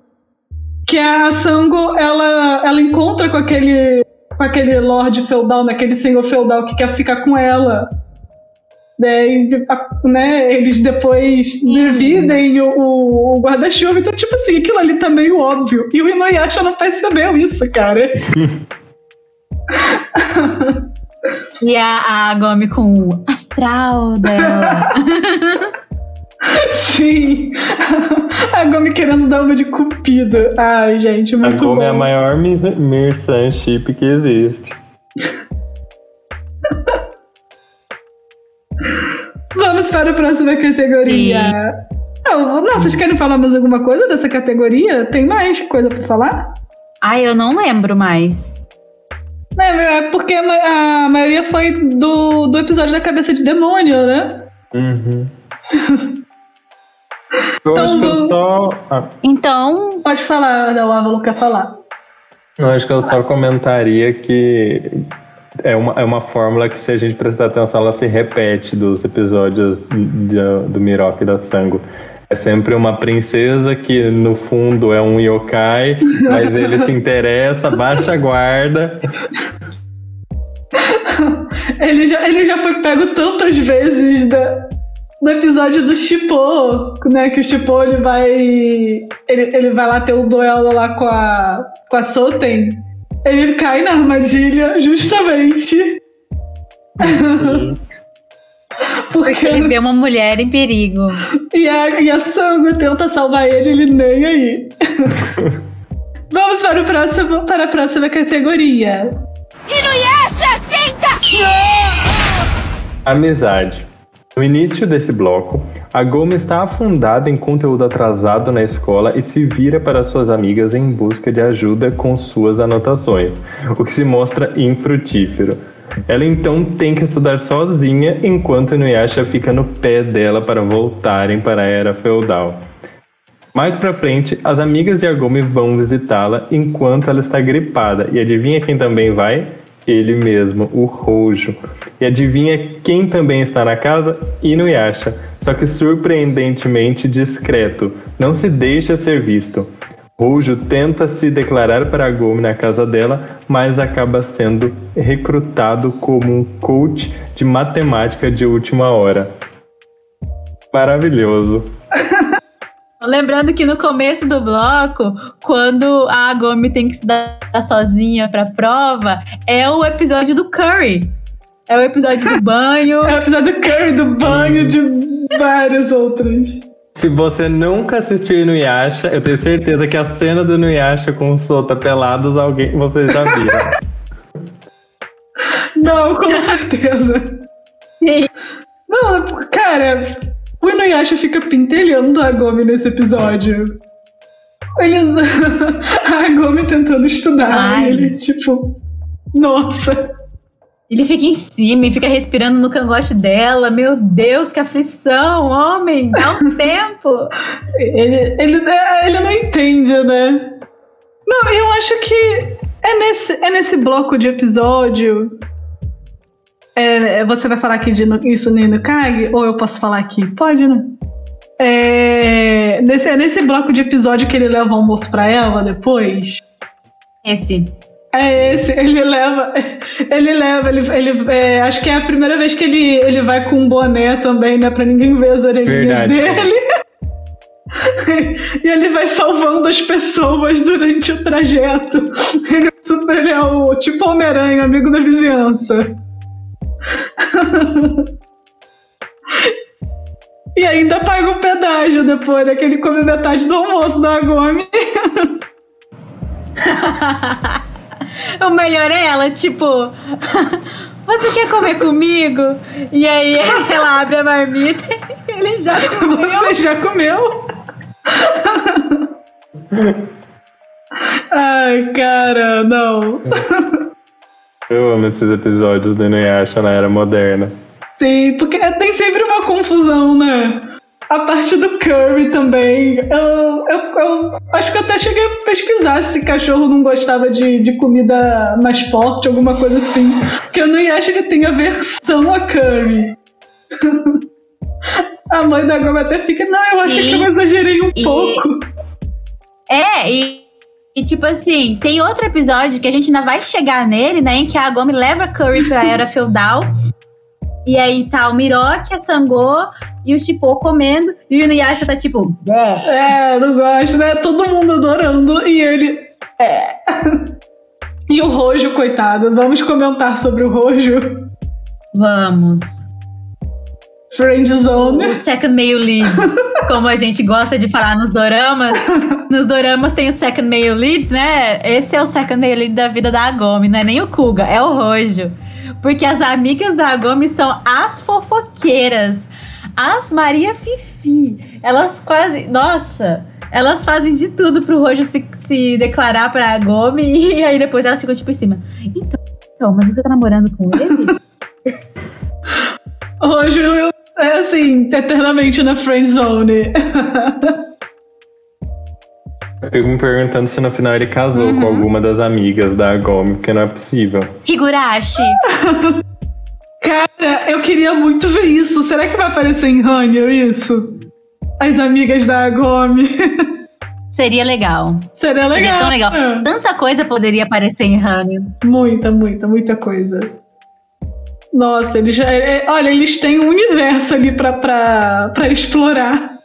que a Sango ela, ela encontra com aquele com aquele lord feudal, naquele senhor feudal que quer ficar com ela. Né, e, né, eles depois dividem o, o, o guarda-chuva. Então, tipo assim, aquilo ali tá meio óbvio. E o Inuyasha não percebeu isso, cara. e a, a Gomi com o astral dela. Sim. A Gomi querendo dar uma de cupida. Ai, gente, muito A Gomi bom. é a maior Mirsan chip que existe. Vamos para a próxima categoria. Oh, não, vocês querem falar mais alguma coisa dessa categoria? Tem mais coisa para falar? Ai, eu não lembro mais. É, é porque a maioria foi do, do episódio da cabeça de demônio, né? Uhum. Eu então, acho que eu só. Ah. Então. Pode falar, o Ávalo quer falar. Eu acho que eu só comentaria que é uma, é uma fórmula que, se a gente prestar atenção, ela se repete dos episódios do, do Miroque e da Sango. É sempre uma princesa que, no fundo, é um yokai, mas ele se interessa, baixa a guarda. ele, já, ele já foi pego tantas vezes da, no episódio do Chipô, né? Que o Chipô ele vai. Ele, ele vai lá ter um duelo lá com a. com a Soten. Ele cai na armadilha justamente. Porque, Porque ele vê uma mulher em perigo. E a, e a Sango tenta salvar ele, ele nem aí. Vamos para, o próximo, para a próxima categoria. Inuyasha, senta! Amizade. No início desse bloco, a Goma está afundada em conteúdo atrasado na escola e se vira para suas amigas em busca de ajuda com suas anotações, o que se mostra infrutífero. Ela então tem que estudar sozinha enquanto Inuyasha fica no pé dela para voltarem para a era feudal. Mais pra frente, as amigas de Agome vão visitá-la enquanto ela está gripada. E adivinha quem também vai? Ele mesmo, o Rojo. E adivinha quem também está na casa? Inuyasha, só que surpreendentemente discreto, não se deixa ser visto. Rojo tenta se declarar para Gomi na casa dela, mas acaba sendo recrutado como um coach de matemática de última hora. Maravilhoso. Lembrando que no começo do bloco, quando a Gomi tem que estudar sozinha pra prova, é o episódio do Curry. É o episódio do banho. É o episódio do Curry, do banho, de vários outros. Se você nunca assistiu Inuyasha, eu tenho certeza que a cena do Inuyasha com o Sota pelados, alguém vocês já viram. Não, com certeza. Sim. Não, cara, o Inuyasha fica pentelhando a Gomi nesse episódio. Ele, a Gomi tentando estudar, Ai. ele tipo, nossa. Ele fica em cima e fica respirando no cangote dela. Meu Deus, que aflição, homem! Dá um tempo! Ele, ele, é, ele não entende, né? Não, eu acho que é nesse, é nesse bloco de episódio. É, você vai falar aqui de no- isso no Inukage? Ou eu posso falar aqui? Pode, né? É, nesse, é nesse bloco de episódio que ele leva o almoço pra ela depois. Esse. É esse, ele leva, ele leva, ele, ele é, acho que é a primeira vez que ele, ele vai com um boné também, né, pra ninguém ver as orelhinhas Verdade. dele. e ele vai salvando as pessoas durante o trajeto. Ele é super é o tipo Homem-Aranha, amigo da vizinhança. E ainda paga o pedágio depois, né? Que ele come metade do almoço da Gomi. o melhor é ela, tipo. Você quer comer comigo? E aí ela abre a marmita e ele já comeu. Você já comeu? Ai, cara, não. Eu amo esses episódios do Inuyasha na era moderna. Sim, porque tem sempre uma confusão, né? A parte do Curry também. Eu, eu- eu acho que eu até cheguei a pesquisar se cachorro não gostava de, de comida mais forte, alguma coisa assim. Porque eu nem acho que tem aversão a Curry. A mãe da Goma até fica, não, eu acho E- que eu exagerei um e- pouco. É, e, e tipo assim, tem outro episódio que a gente ainda vai chegar nele, né? Em que a Gomi leva Curry pra era feudal. E aí tá o Miroque, a Sangô e o Chipô comendo. E o Inuyasha tá tipo. É, não gosto, né? Todo mundo adorando e ele. É. E o Rojo, coitado. Vamos comentar sobre o Rojo. Vamos. Friendzone. O second male lead, como a gente gosta de falar nos doramas. Nos doramas tem o second male lead, né? Esse é o second male lead da vida da Agomi, não é nem o Kuga, é o Rojo. Porque as amigas da Agomi são as fofoqueiras, as Maria Fifi. Elas quase. Nossa! Elas fazem de tudo pro Rojo se, se declarar pra Agomi e aí depois elas ficam tipo em cima. Então, então, mas você tá namorando com ele? Rojo é assim, eternamente na friendzone. Eu fico me perguntando se no final ele casou Uhum. com alguma das amigas da Gomi, porque não é possível. Higurashi. Cara, eu queria muito ver isso. Será que vai aparecer em Hanyo isso? As amigas da Agomi. Seria legal. Seria legal. Seria tão legal. É. Tanta coisa poderia aparecer em Hanyo. Muita, muita, muita coisa. Nossa, eles já. é- olha, eles têm um universo ali pra explorar.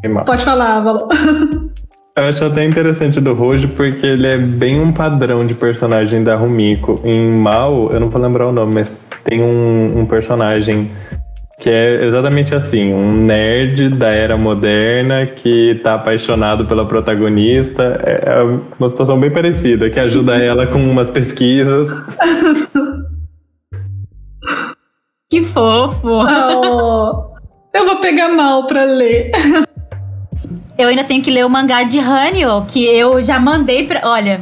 Que mal. Pode falar, Valor. Eu acho até interessante do Rojo porque ele é bem um padrão de personagem da Rumiko. Em Mal, eu não vou lembrar o nome, mas tem um, um personagem que é exatamente assim, um nerd da era moderna que tá apaixonado pela protagonista. É é uma situação bem parecida, que ajuda ela com umas pesquisas. Que fofo. Oh, eu vou pegar mal pra ler. Eu ainda tenho que ler o mangá de Hanyo, que eu já mandei pra. Olha,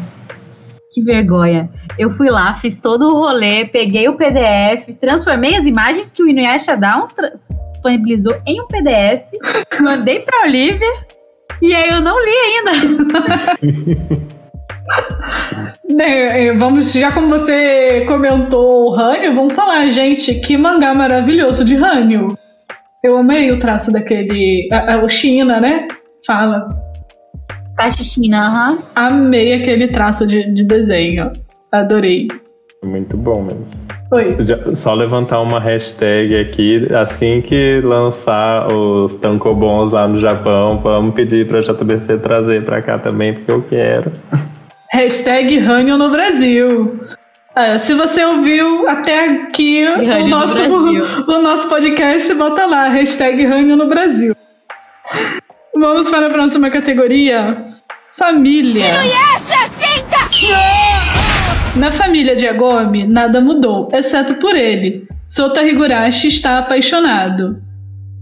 que vergonha. Eu fui lá, fiz todo o rolê, peguei o PDF, transformei as imagens que o Inuyasha Downs disponibilizou em um PDF, mandei pra Olivia. E aí eu não li ainda. Né, é, Vamos, já como você comentou o Hanyo, vamos falar, gente, que mangá maravilhoso de Hanyo. Eu amei o traço daquele. a- a- o China, né? Fala. Caixina, aham. Amei aquele traço de, de desenho. Adorei. Muito bom mesmo. Oi. Já- Só levantar uma hashtag aqui, assim que lançar os tankobons lá no Japão, vamos pedir pra JBC trazer pra cá também, porque eu quero. Hashtag Ranho no Brasil. É, se você ouviu até aqui o no nosso, Brasil. o nosso podcast, bota lá, hashtag Ranho no Brasil. Vamos para a próxima categoria. Família. Na família de Agome, nada mudou, exceto por ele. Sota Higurashi está apaixonado.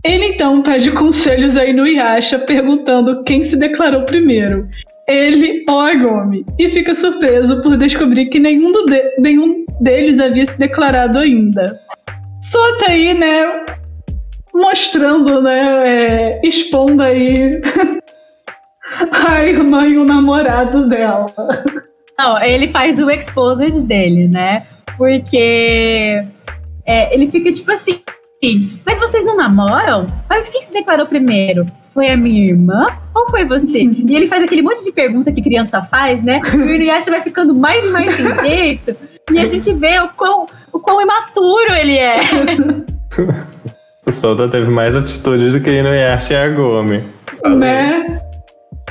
Ele então pede conselhos a Inuyasha, perguntando quem se declarou primeiro, ele ou Agome, e fica surpreso por descobrir que nenhum, de- nenhum deles havia se declarado ainda. Sota aí, né, mostrando, né, é, expondo aí a irmã e o namorado dela. Não, ele faz o exposed dele, né? Porque é, ele fica tipo assim, mas vocês não namoram? Mas quem se declarou primeiro? Foi a minha irmã ou foi você? e ele faz aquele monte de pergunta que criança faz, né? E o Inuyasha vai ficando mais e mais sem jeito. E a gente vê o quão, o quão imaturo ele é. O Soda teve mais atitude do que Inuyasha e a Gomi. né?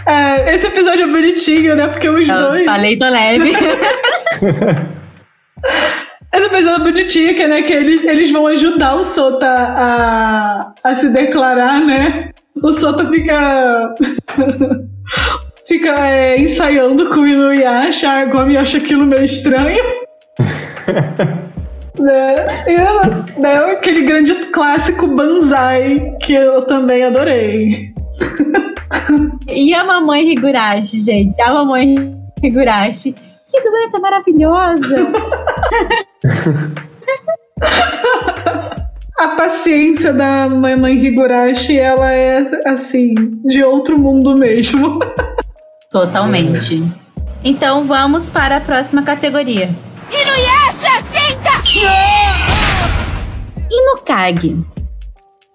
É, esse episódio é bonitinho, né? Porque os dois. Falei, tô leve. Esse episódio é bonitinho, que, né, que eles, eles vão ajudar o Sota a, a se declarar, né? O Sota fica. fica é, ensaiando com o Inuyasha, a Gomi acha aquilo meio estranho. né? E ela, né, aquele grande clássico Banzai que eu também adorei. E a mamãe Higurashi, gente. A mamãe Higurashi. Que doença maravilhosa! A paciência da mamãe Higurashi, ela é, assim, de outro mundo mesmo. Totalmente. Então vamos para a próxima categoria. Inuyasha, senta! E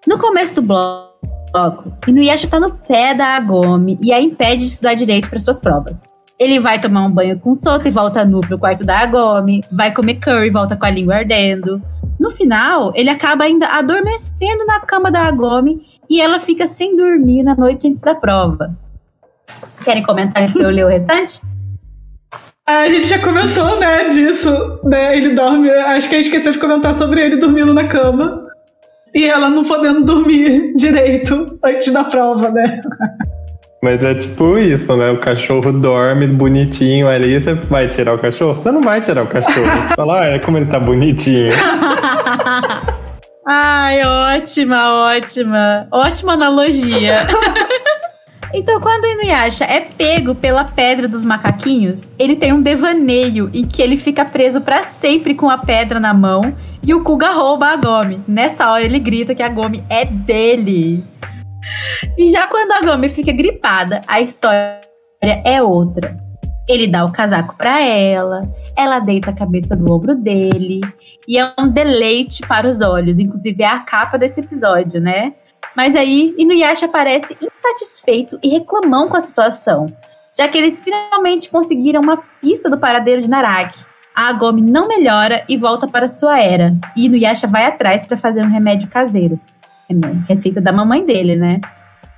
no começo do bloco, Inuyasha tá no pé da Agome e a impede de estudar direito para suas provas. Ele vai tomar um banho com Sota e volta nu pro quarto da Agome, vai comer curry e volta com a língua ardendo. No final, ele acaba ainda adormecendo na cama da Agome e ela fica sem dormir na noite antes da prova. Querem comentar antes de eu ler o restante? A gente já comentou, né, disso, né? Ele dorme. Acho que a gente esqueceu de comentar sobre ele dormindo na cama. E ela não podendo dormir direito antes da prova, né? Mas é tipo isso, né? O cachorro dorme bonitinho ali, você vai tirar o cachorro? Você não vai tirar o cachorro. Você fala, olha como ele tá bonitinho. Ai, ótima, ótima. Ótima analogia. então, quando o Inuyasha é pego pela pedra dos macaquinhos, ele tem um devaneio em que ele fica preso pra sempre com a pedra na mão e o Kuga rouba a Gomi. Nessa hora ele grita que a Gomi é dele. E já quando a Gomi fica gripada, a história é outra. Ele dá o casaco pra ela, ela deita a cabeça do ombro dele, e é um deleite para os olhos, inclusive é a capa desse episódio, né? Mas aí Inuyasha parece insatisfeito e reclamão com a situação, já que eles finalmente conseguiram uma pista do paradeiro de Naraki. A Agome não melhora e volta para sua era, e Inuyasha vai atrás para fazer um remédio caseiro. Receita da mamãe dele, né?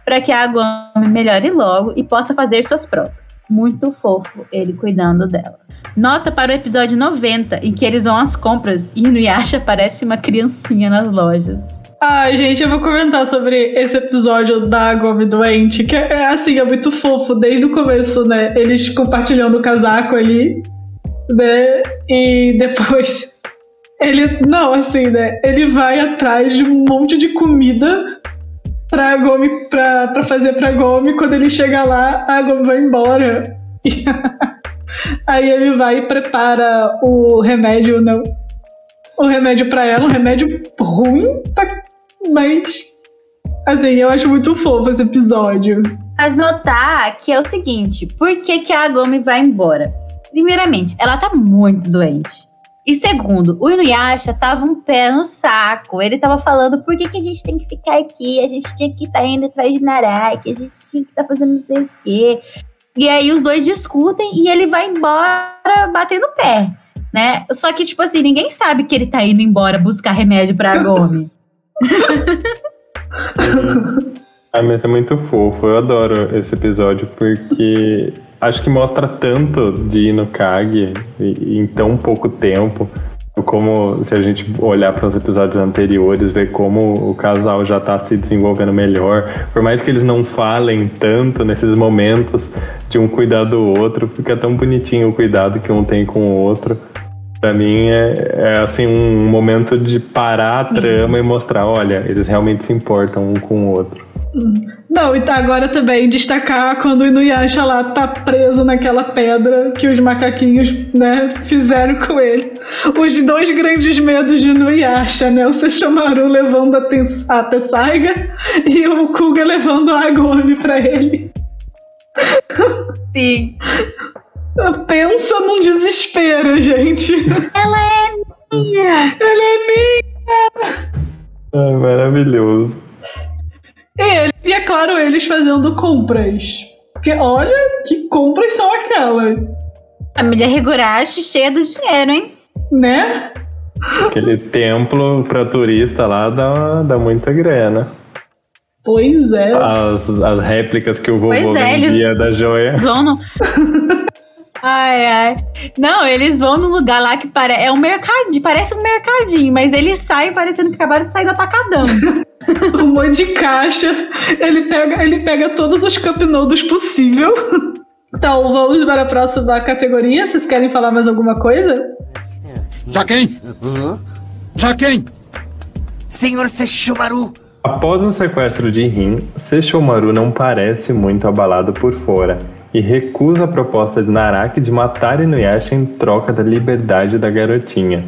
Para que a Agome melhore logo e possa fazer suas provas. Muito fofo ele cuidando dela. Nota para o episódio 90, em que eles vão às compras e Inuyasha parece uma criancinha nas lojas. Ai, gente, eu vou comentar sobre esse episódio da Gomi doente, que é assim, é muito fofo desde o começo, né? Eles compartilhando o casaco ali, né? E depois ele, não, assim, né? Ele vai atrás de um monte de comida pra Gomi, pra fazer pra Gomi. Quando ele chega lá, a Gomi vai embora. E aí ele vai e prepara o remédio, não. O remédio pra ela, um remédio ruim mas, assim, eu acho muito fofo esse episódio. Mas notar que é o seguinte: por que, que a Agome vai embora? Primeiramente, ela tá muito doente. E segundo, o Inuyasha tava um pé no saco. Ele tava falando por que, que a gente tem que ficar aqui, a gente tinha que estar tá indo atrás de Naraki, a gente tinha que estar tá fazendo não sei o quê. E aí os dois discutem e ele vai embora batendo o pé. né? Só que, tipo assim, ninguém sabe que ele tá indo embora buscar remédio pra Gomi. Ah, mas é muito fofo. Eu adoro esse episódio porque acho que mostra tanto de Inukage em tão pouco tempo. Como se a gente olhar para os episódios anteriores, ver como o casal já está se desenvolvendo melhor. Por mais que eles não falem tanto nesses momentos de um cuidar do outro, fica tão bonitinho o cuidado que um tem com o outro. Pra mim é, é assim um momento de parar a trama e mostrar, olha, eles realmente se importam um com o outro. Não, e tá agora também destacar quando o Inuyasha lá tá preso naquela pedra que os macaquinhos, né, fizeram com ele. Os dois grandes medos de Inuyasha, né? O Sesshomaru levando a, Tens- a Tessaiga e o Kuga levando a Agome pra ele. Sim. Pensa num desespero, gente. Ela é minha. Ela é minha! É maravilhoso. E, ele- e é claro, eles fazendo compras. Porque olha que compras são aquelas, Família Higurashi cheia do dinheiro, hein? né? Aquele templo pra turista lá dá, dá muita grana. Pois é. As, as réplicas que o vovô Pois é, ele- vendia da joia. Eles vão no. Ai, ai. Não, eles vão num lugar lá que pare... é um mercadinho, parece um mercadinho, mas eles saem parecendo que acabaram de sair do atacadão. um monte de caixa. Ele pega, ele pega todos os cup noodles possível. Então, vamos para a próxima categoria. Vocês querem falar mais alguma coisa? Já quem? Já quem? Senhor Sesshomaru, Após o sequestro de Rin, Sesshomaru não parece muito abalado por fora e recusa a proposta de Naraki de matar Inuyasha em troca da liberdade da garotinha.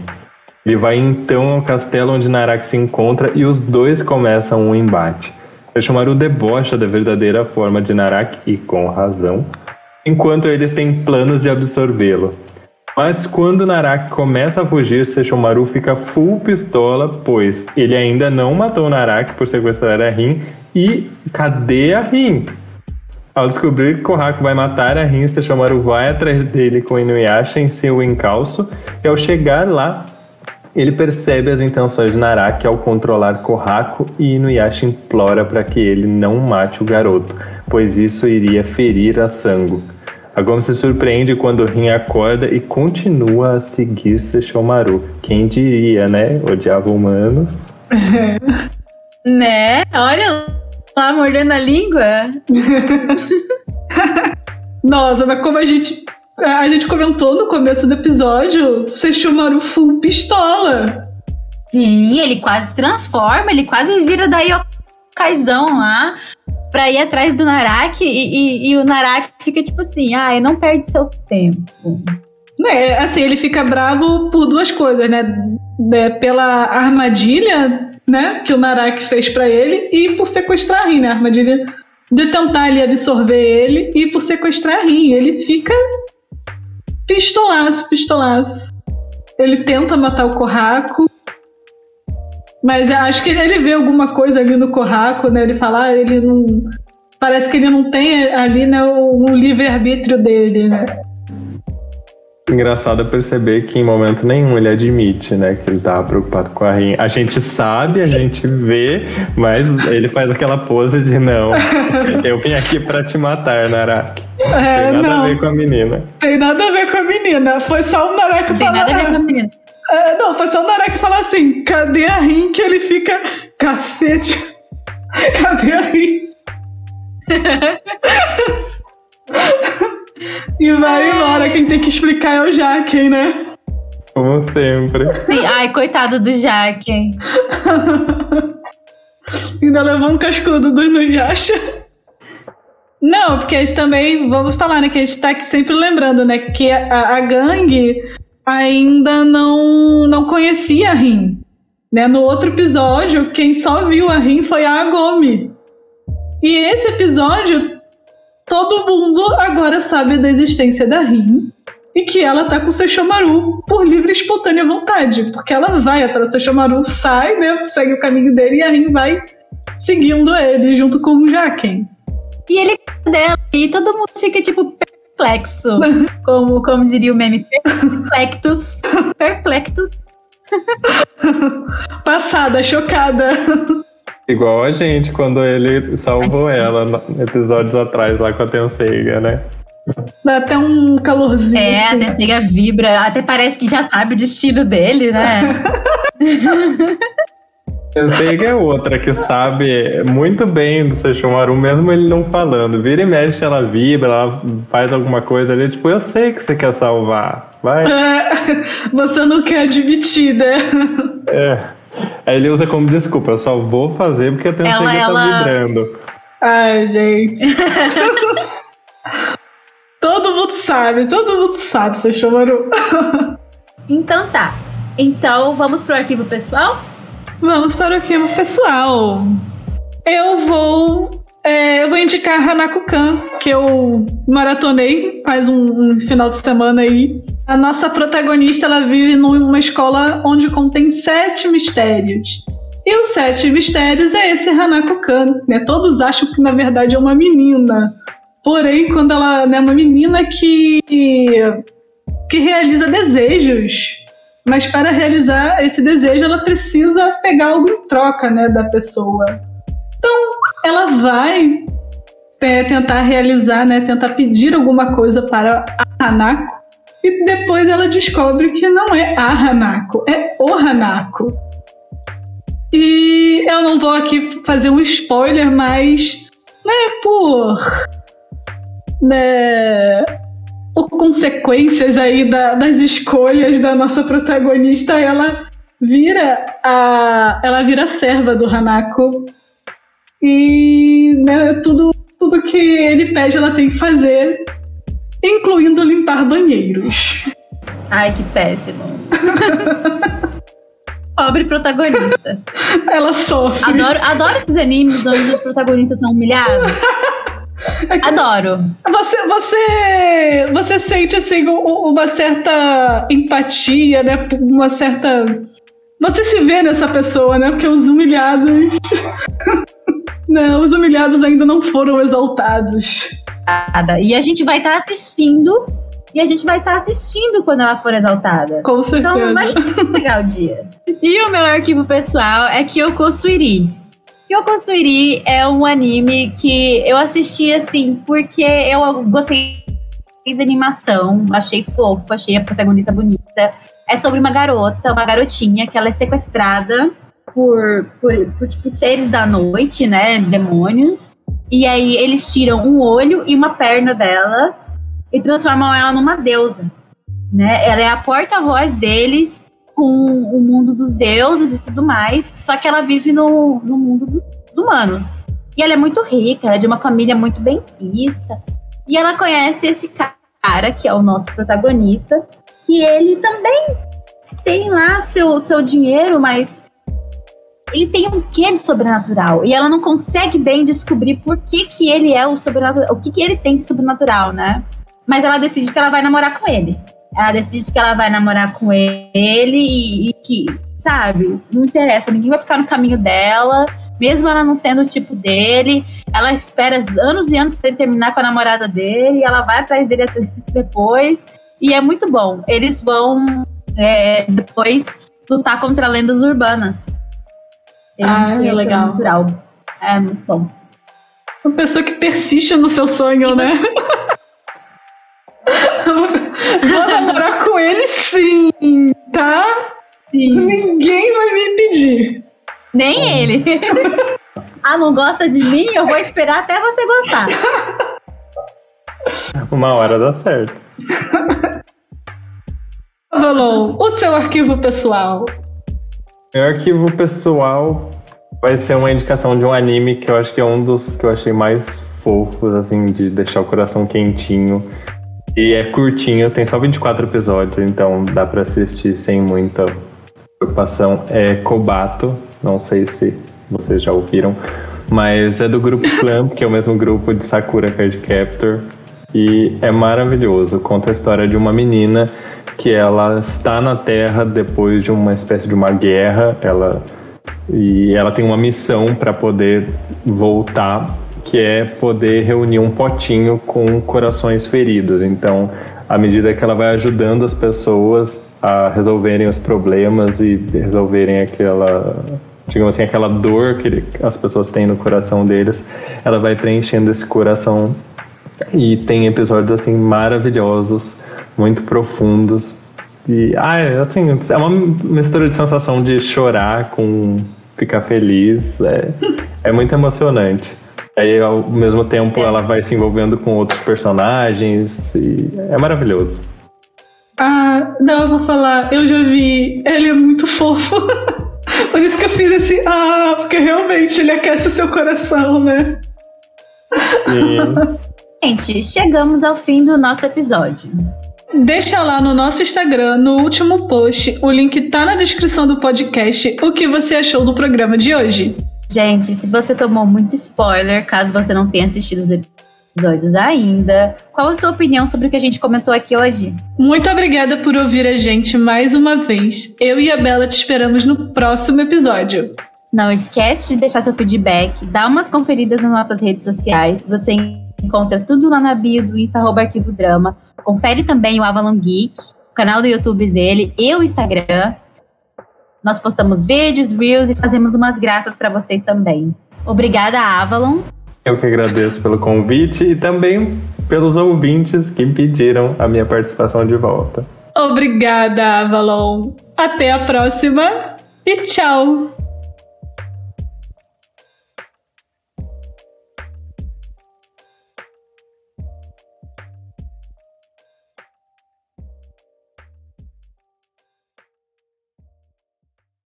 Ele vai então ao castelo onde Naraki se encontra e os dois começam um embate. Sesshomaru debocha da verdadeira forma de Naraki e com razão, enquanto eles têm planos de absorvê-lo. Mas quando Naraki começa a fugir, Sesshomaru fica full pistola, pois ele ainda não matou Naraki por sequestrar a Rin e cadê a Rin? Ao descobrir que Kohaku vai matar a Rin, Sesshomaru vai atrás dele com Inuyasha em seu encalço e ao chegar lá, ele percebe as intenções de Naraki ao controlar Kohaku e Inuyasha implora para que ele não mate o garoto, pois isso iria ferir a Sango. A Gomes se surpreende quando Rin acorda e continua a seguir Sesshomaru. Quem diria, né? Odiava humanos. né? Olha lá, mordendo a língua. Nossa, mas como a gente. A gente comentou no começo do episódio, Sesshomaru full pistola. Sim, ele quase se transforma, ele quase vira daí o Kaizão lá pra ir atrás do Naraki e, e- e o Naraki fica tipo assim, ai, não perde seu tempo. Né, assim, ele fica bravo por duas coisas, né? né, pela armadilha, né, que o Naraki fez pra ele e por sequestrar a Rin, né? A armadilha de tentar ali absorver ele e por sequestrar a Rin. Ele fica pistolaço, pistolaço. Ele tenta matar o Kohaku, mas acho que ele vê alguma coisa ali no Kohaku, né? Ele fala, ah, ele não. Parece que ele não tem ali, né, o, o livre-arbítrio dele, né? Engraçado perceber que em momento nenhum ele admite, né, que ele tava preocupado com a Rin. A gente sabe, a gente vê, mas ele faz aquela pose de não. Eu vim aqui pra te matar, Naraki. É, Tem nada não. a ver com a menina. Tem nada a ver com a menina. Foi só o Naraki Não tem falar. nada a ver com a menina. É, não, foi só o Naraki falar assim: cadê a Rin? Que ele fica. Cacete. Cadê a Rin? e vai embora. Quem tem que explicar é o Jacken, né? Como sempre. Sim, ai, coitado do Jaque. Ainda levou um cascudo do Inuyasha. Não, porque a gente também, vamos falar, né? Que a gente tá aqui sempre lembrando, né? Que a, a gangue ainda não, não conhecia a Rin. Né? No outro episódio, quem só viu a Rin foi a Agome. E esse episódio, todo mundo agora sabe da existência da Rin. E que ela tá com o Sesshomaru por livre e espontânea vontade. Porque ela vai atrás do Sesshomaru, sai, né? Segue o caminho dele e a Rin vai seguindo ele junto com o Jaken. E ele dela, e todo mundo fica tipo perplexo. Como, como diria o meme, perplexos. Perplexos. Passada, chocada. Igual a gente, quando ele salvou ela episódios atrás lá com a Tenseiga, né? Dá até um calorzinho. É, a assim. Tessega vibra, até parece que já sabe o destino dele, né? Tenseiga é outra que sabe muito bem do Sesshomaru, mesmo ele não falando. Vira e mexe, ela vibra, ela faz alguma coisa ali, tipo, eu sei que você quer salvar. Vai. É, você não quer admitir, né? É. Aí ele usa como desculpa, eu só vou fazer porque a Tenseiga Ela- tá ela- vibrando. Ai, gente. todo mundo sabe, todo mundo sabe, você chamaram. Então tá. Então vamos pro arquivo pessoal? Vamos para o arquivo pessoal. Eu vou. É, eu vou indicar Hanako-kan, que eu maratonei faz um, um final de semana aí. A nossa protagonista ela vive numa escola onde contém sete mistérios. E os sete mistérios é esse Hanako-kan, né? Todos acham que na verdade é uma menina. Porém, quando ela é né, uma menina que que realiza desejos mas para realizar esse desejo ela precisa pegar algo em troca né, da pessoa. Então ela vai é, tentar realizar, né, tentar pedir alguma coisa para a Hanako e depois ela descobre que não é a Hanako, é o Hanako. E eu não vou aqui fazer um spoiler, mas né, por né, por consequências aí da- das escolhas da nossa protagonista, ela vira a ela vira serva do Hanako e né, tudo tudo que ele pede ela tem que fazer, incluindo limpar banheiros. Ai, que péssimo. Pobre protagonista. Ela sofre. Adoro, adoro esses animes onde os protagonistas são humilhados. Adoro. Você, você, você sente assim uma certa empatia, né? Uma certa. Você se vê nessa pessoa, né? Porque os humilhados. não, os humilhados ainda não foram exaltados. Nada. E a gente vai estar assistindo. E a gente vai estar assistindo quando ela for exaltada. Com certeza. Então vai pegar o dia. E o meu arquivo pessoal é Kyoko Suiri. Kyoko Suiri é um anime que eu assisti assim porque eu gostei da animação, achei fofo, achei a protagonista bonita. É sobre uma garota, uma garotinha que ela é sequestrada por, por, por tipo seres da noite, né, demônios. E aí eles tiram um olho e uma perna dela e transformam ela numa deusa, né? Ela é a porta-voz deles com o mundo dos deuses e tudo mais, só que ela vive no, no mundo dos humanos. E ela é muito rica, ela é de uma família muito benquista. E ela conhece esse cara, que é o nosso protagonista, que ele também tem lá seu, seu dinheiro, mas ele tem um quê de sobrenatural. E ela não consegue bem descobrir por que, que ele é o sobrenatural, o que, que ele tem de sobrenatural, né? Mas ela decide que ela vai namorar com ele. Ela decide que ela vai namorar com ele e, e que, sabe, não interessa, ninguém vai ficar no caminho dela, mesmo ela não sendo o tipo dele. Ela espera anos e anos pra ele terminar com a namorada dele, e ela vai atrás dele depois. E é muito bom. Eles vão é, depois lutar contra lendas urbanas. Tem Ah, um é legal. Natural. É muito bom. Uma pessoa que persiste no seu sonho, né? Vou namorar com ele sim, tá? Sim. Ninguém vai me impedir. Nem ele. ah, não gosta de mim? Eu vou esperar até você gostar. Uma hora dá certo. Avalon, o seu arquivo pessoal. Meu arquivo pessoal vai ser uma indicação de um anime que eu acho que é um dos que eu achei mais fofos, assim, de deixar o coração quentinho. E é curtinho, tem só 24 episódios, então dá pra assistir sem muita preocupação. É Kobato, não sei se vocês já ouviram, mas é do grupo Clamp, que é o mesmo grupo de Sakura Card Captor. E é maravilhoso. Conta a história de uma menina que ela está na Terra depois de uma espécie de uma guerra. Ela e ela tem uma missão para poder voltar que é poder reunir um potinho com corações feridos. Então, à medida que ela vai ajudando as pessoas a resolverem os problemas e resolverem aquela, digamos assim, aquela dor que as pessoas têm no coração deles, ela vai preenchendo esse coração e tem episódios assim maravilhosos, muito profundos. E ah, assim, é uma mistura de sensação de chorar com ficar feliz. É, é muito emocionante. Aí, ao mesmo tempo, ela vai se envolvendo com outros personagens e é maravilhoso. Ah, não, eu vou falar, eu já vi, ele é muito fofo. Por isso que eu fiz esse ah, porque realmente ele aquece seu coração, né? Sim. Gente, chegamos ao fim do nosso episódio. Deixa lá no nosso Instagram, no último post, o link tá na descrição do podcast, o que você achou do programa de hoje. Gente, se você tomou muito spoiler, caso você não tenha assistido os episódios ainda, qual a sua opinião sobre o que a gente comentou aqui hoje? Muito obrigada por ouvir a gente mais uma vez. Eu e a Bela te esperamos no próximo episódio. Não esquece de deixar seu feedback, dá umas conferidas nas nossas redes sociais. Você encontra tudo lá na bio do Insta Arquivo Drama. Confere também o Avalon Geek, o canal do YouTube dele e o Instagram. Nós postamos vídeos, reels e fazemos umas graças para vocês também. Obrigada, Avalon. Eu que agradeço pelo convite e também pelos ouvintes que pediram a minha participação de volta. Obrigada, Avalon. Até a próxima e tchau!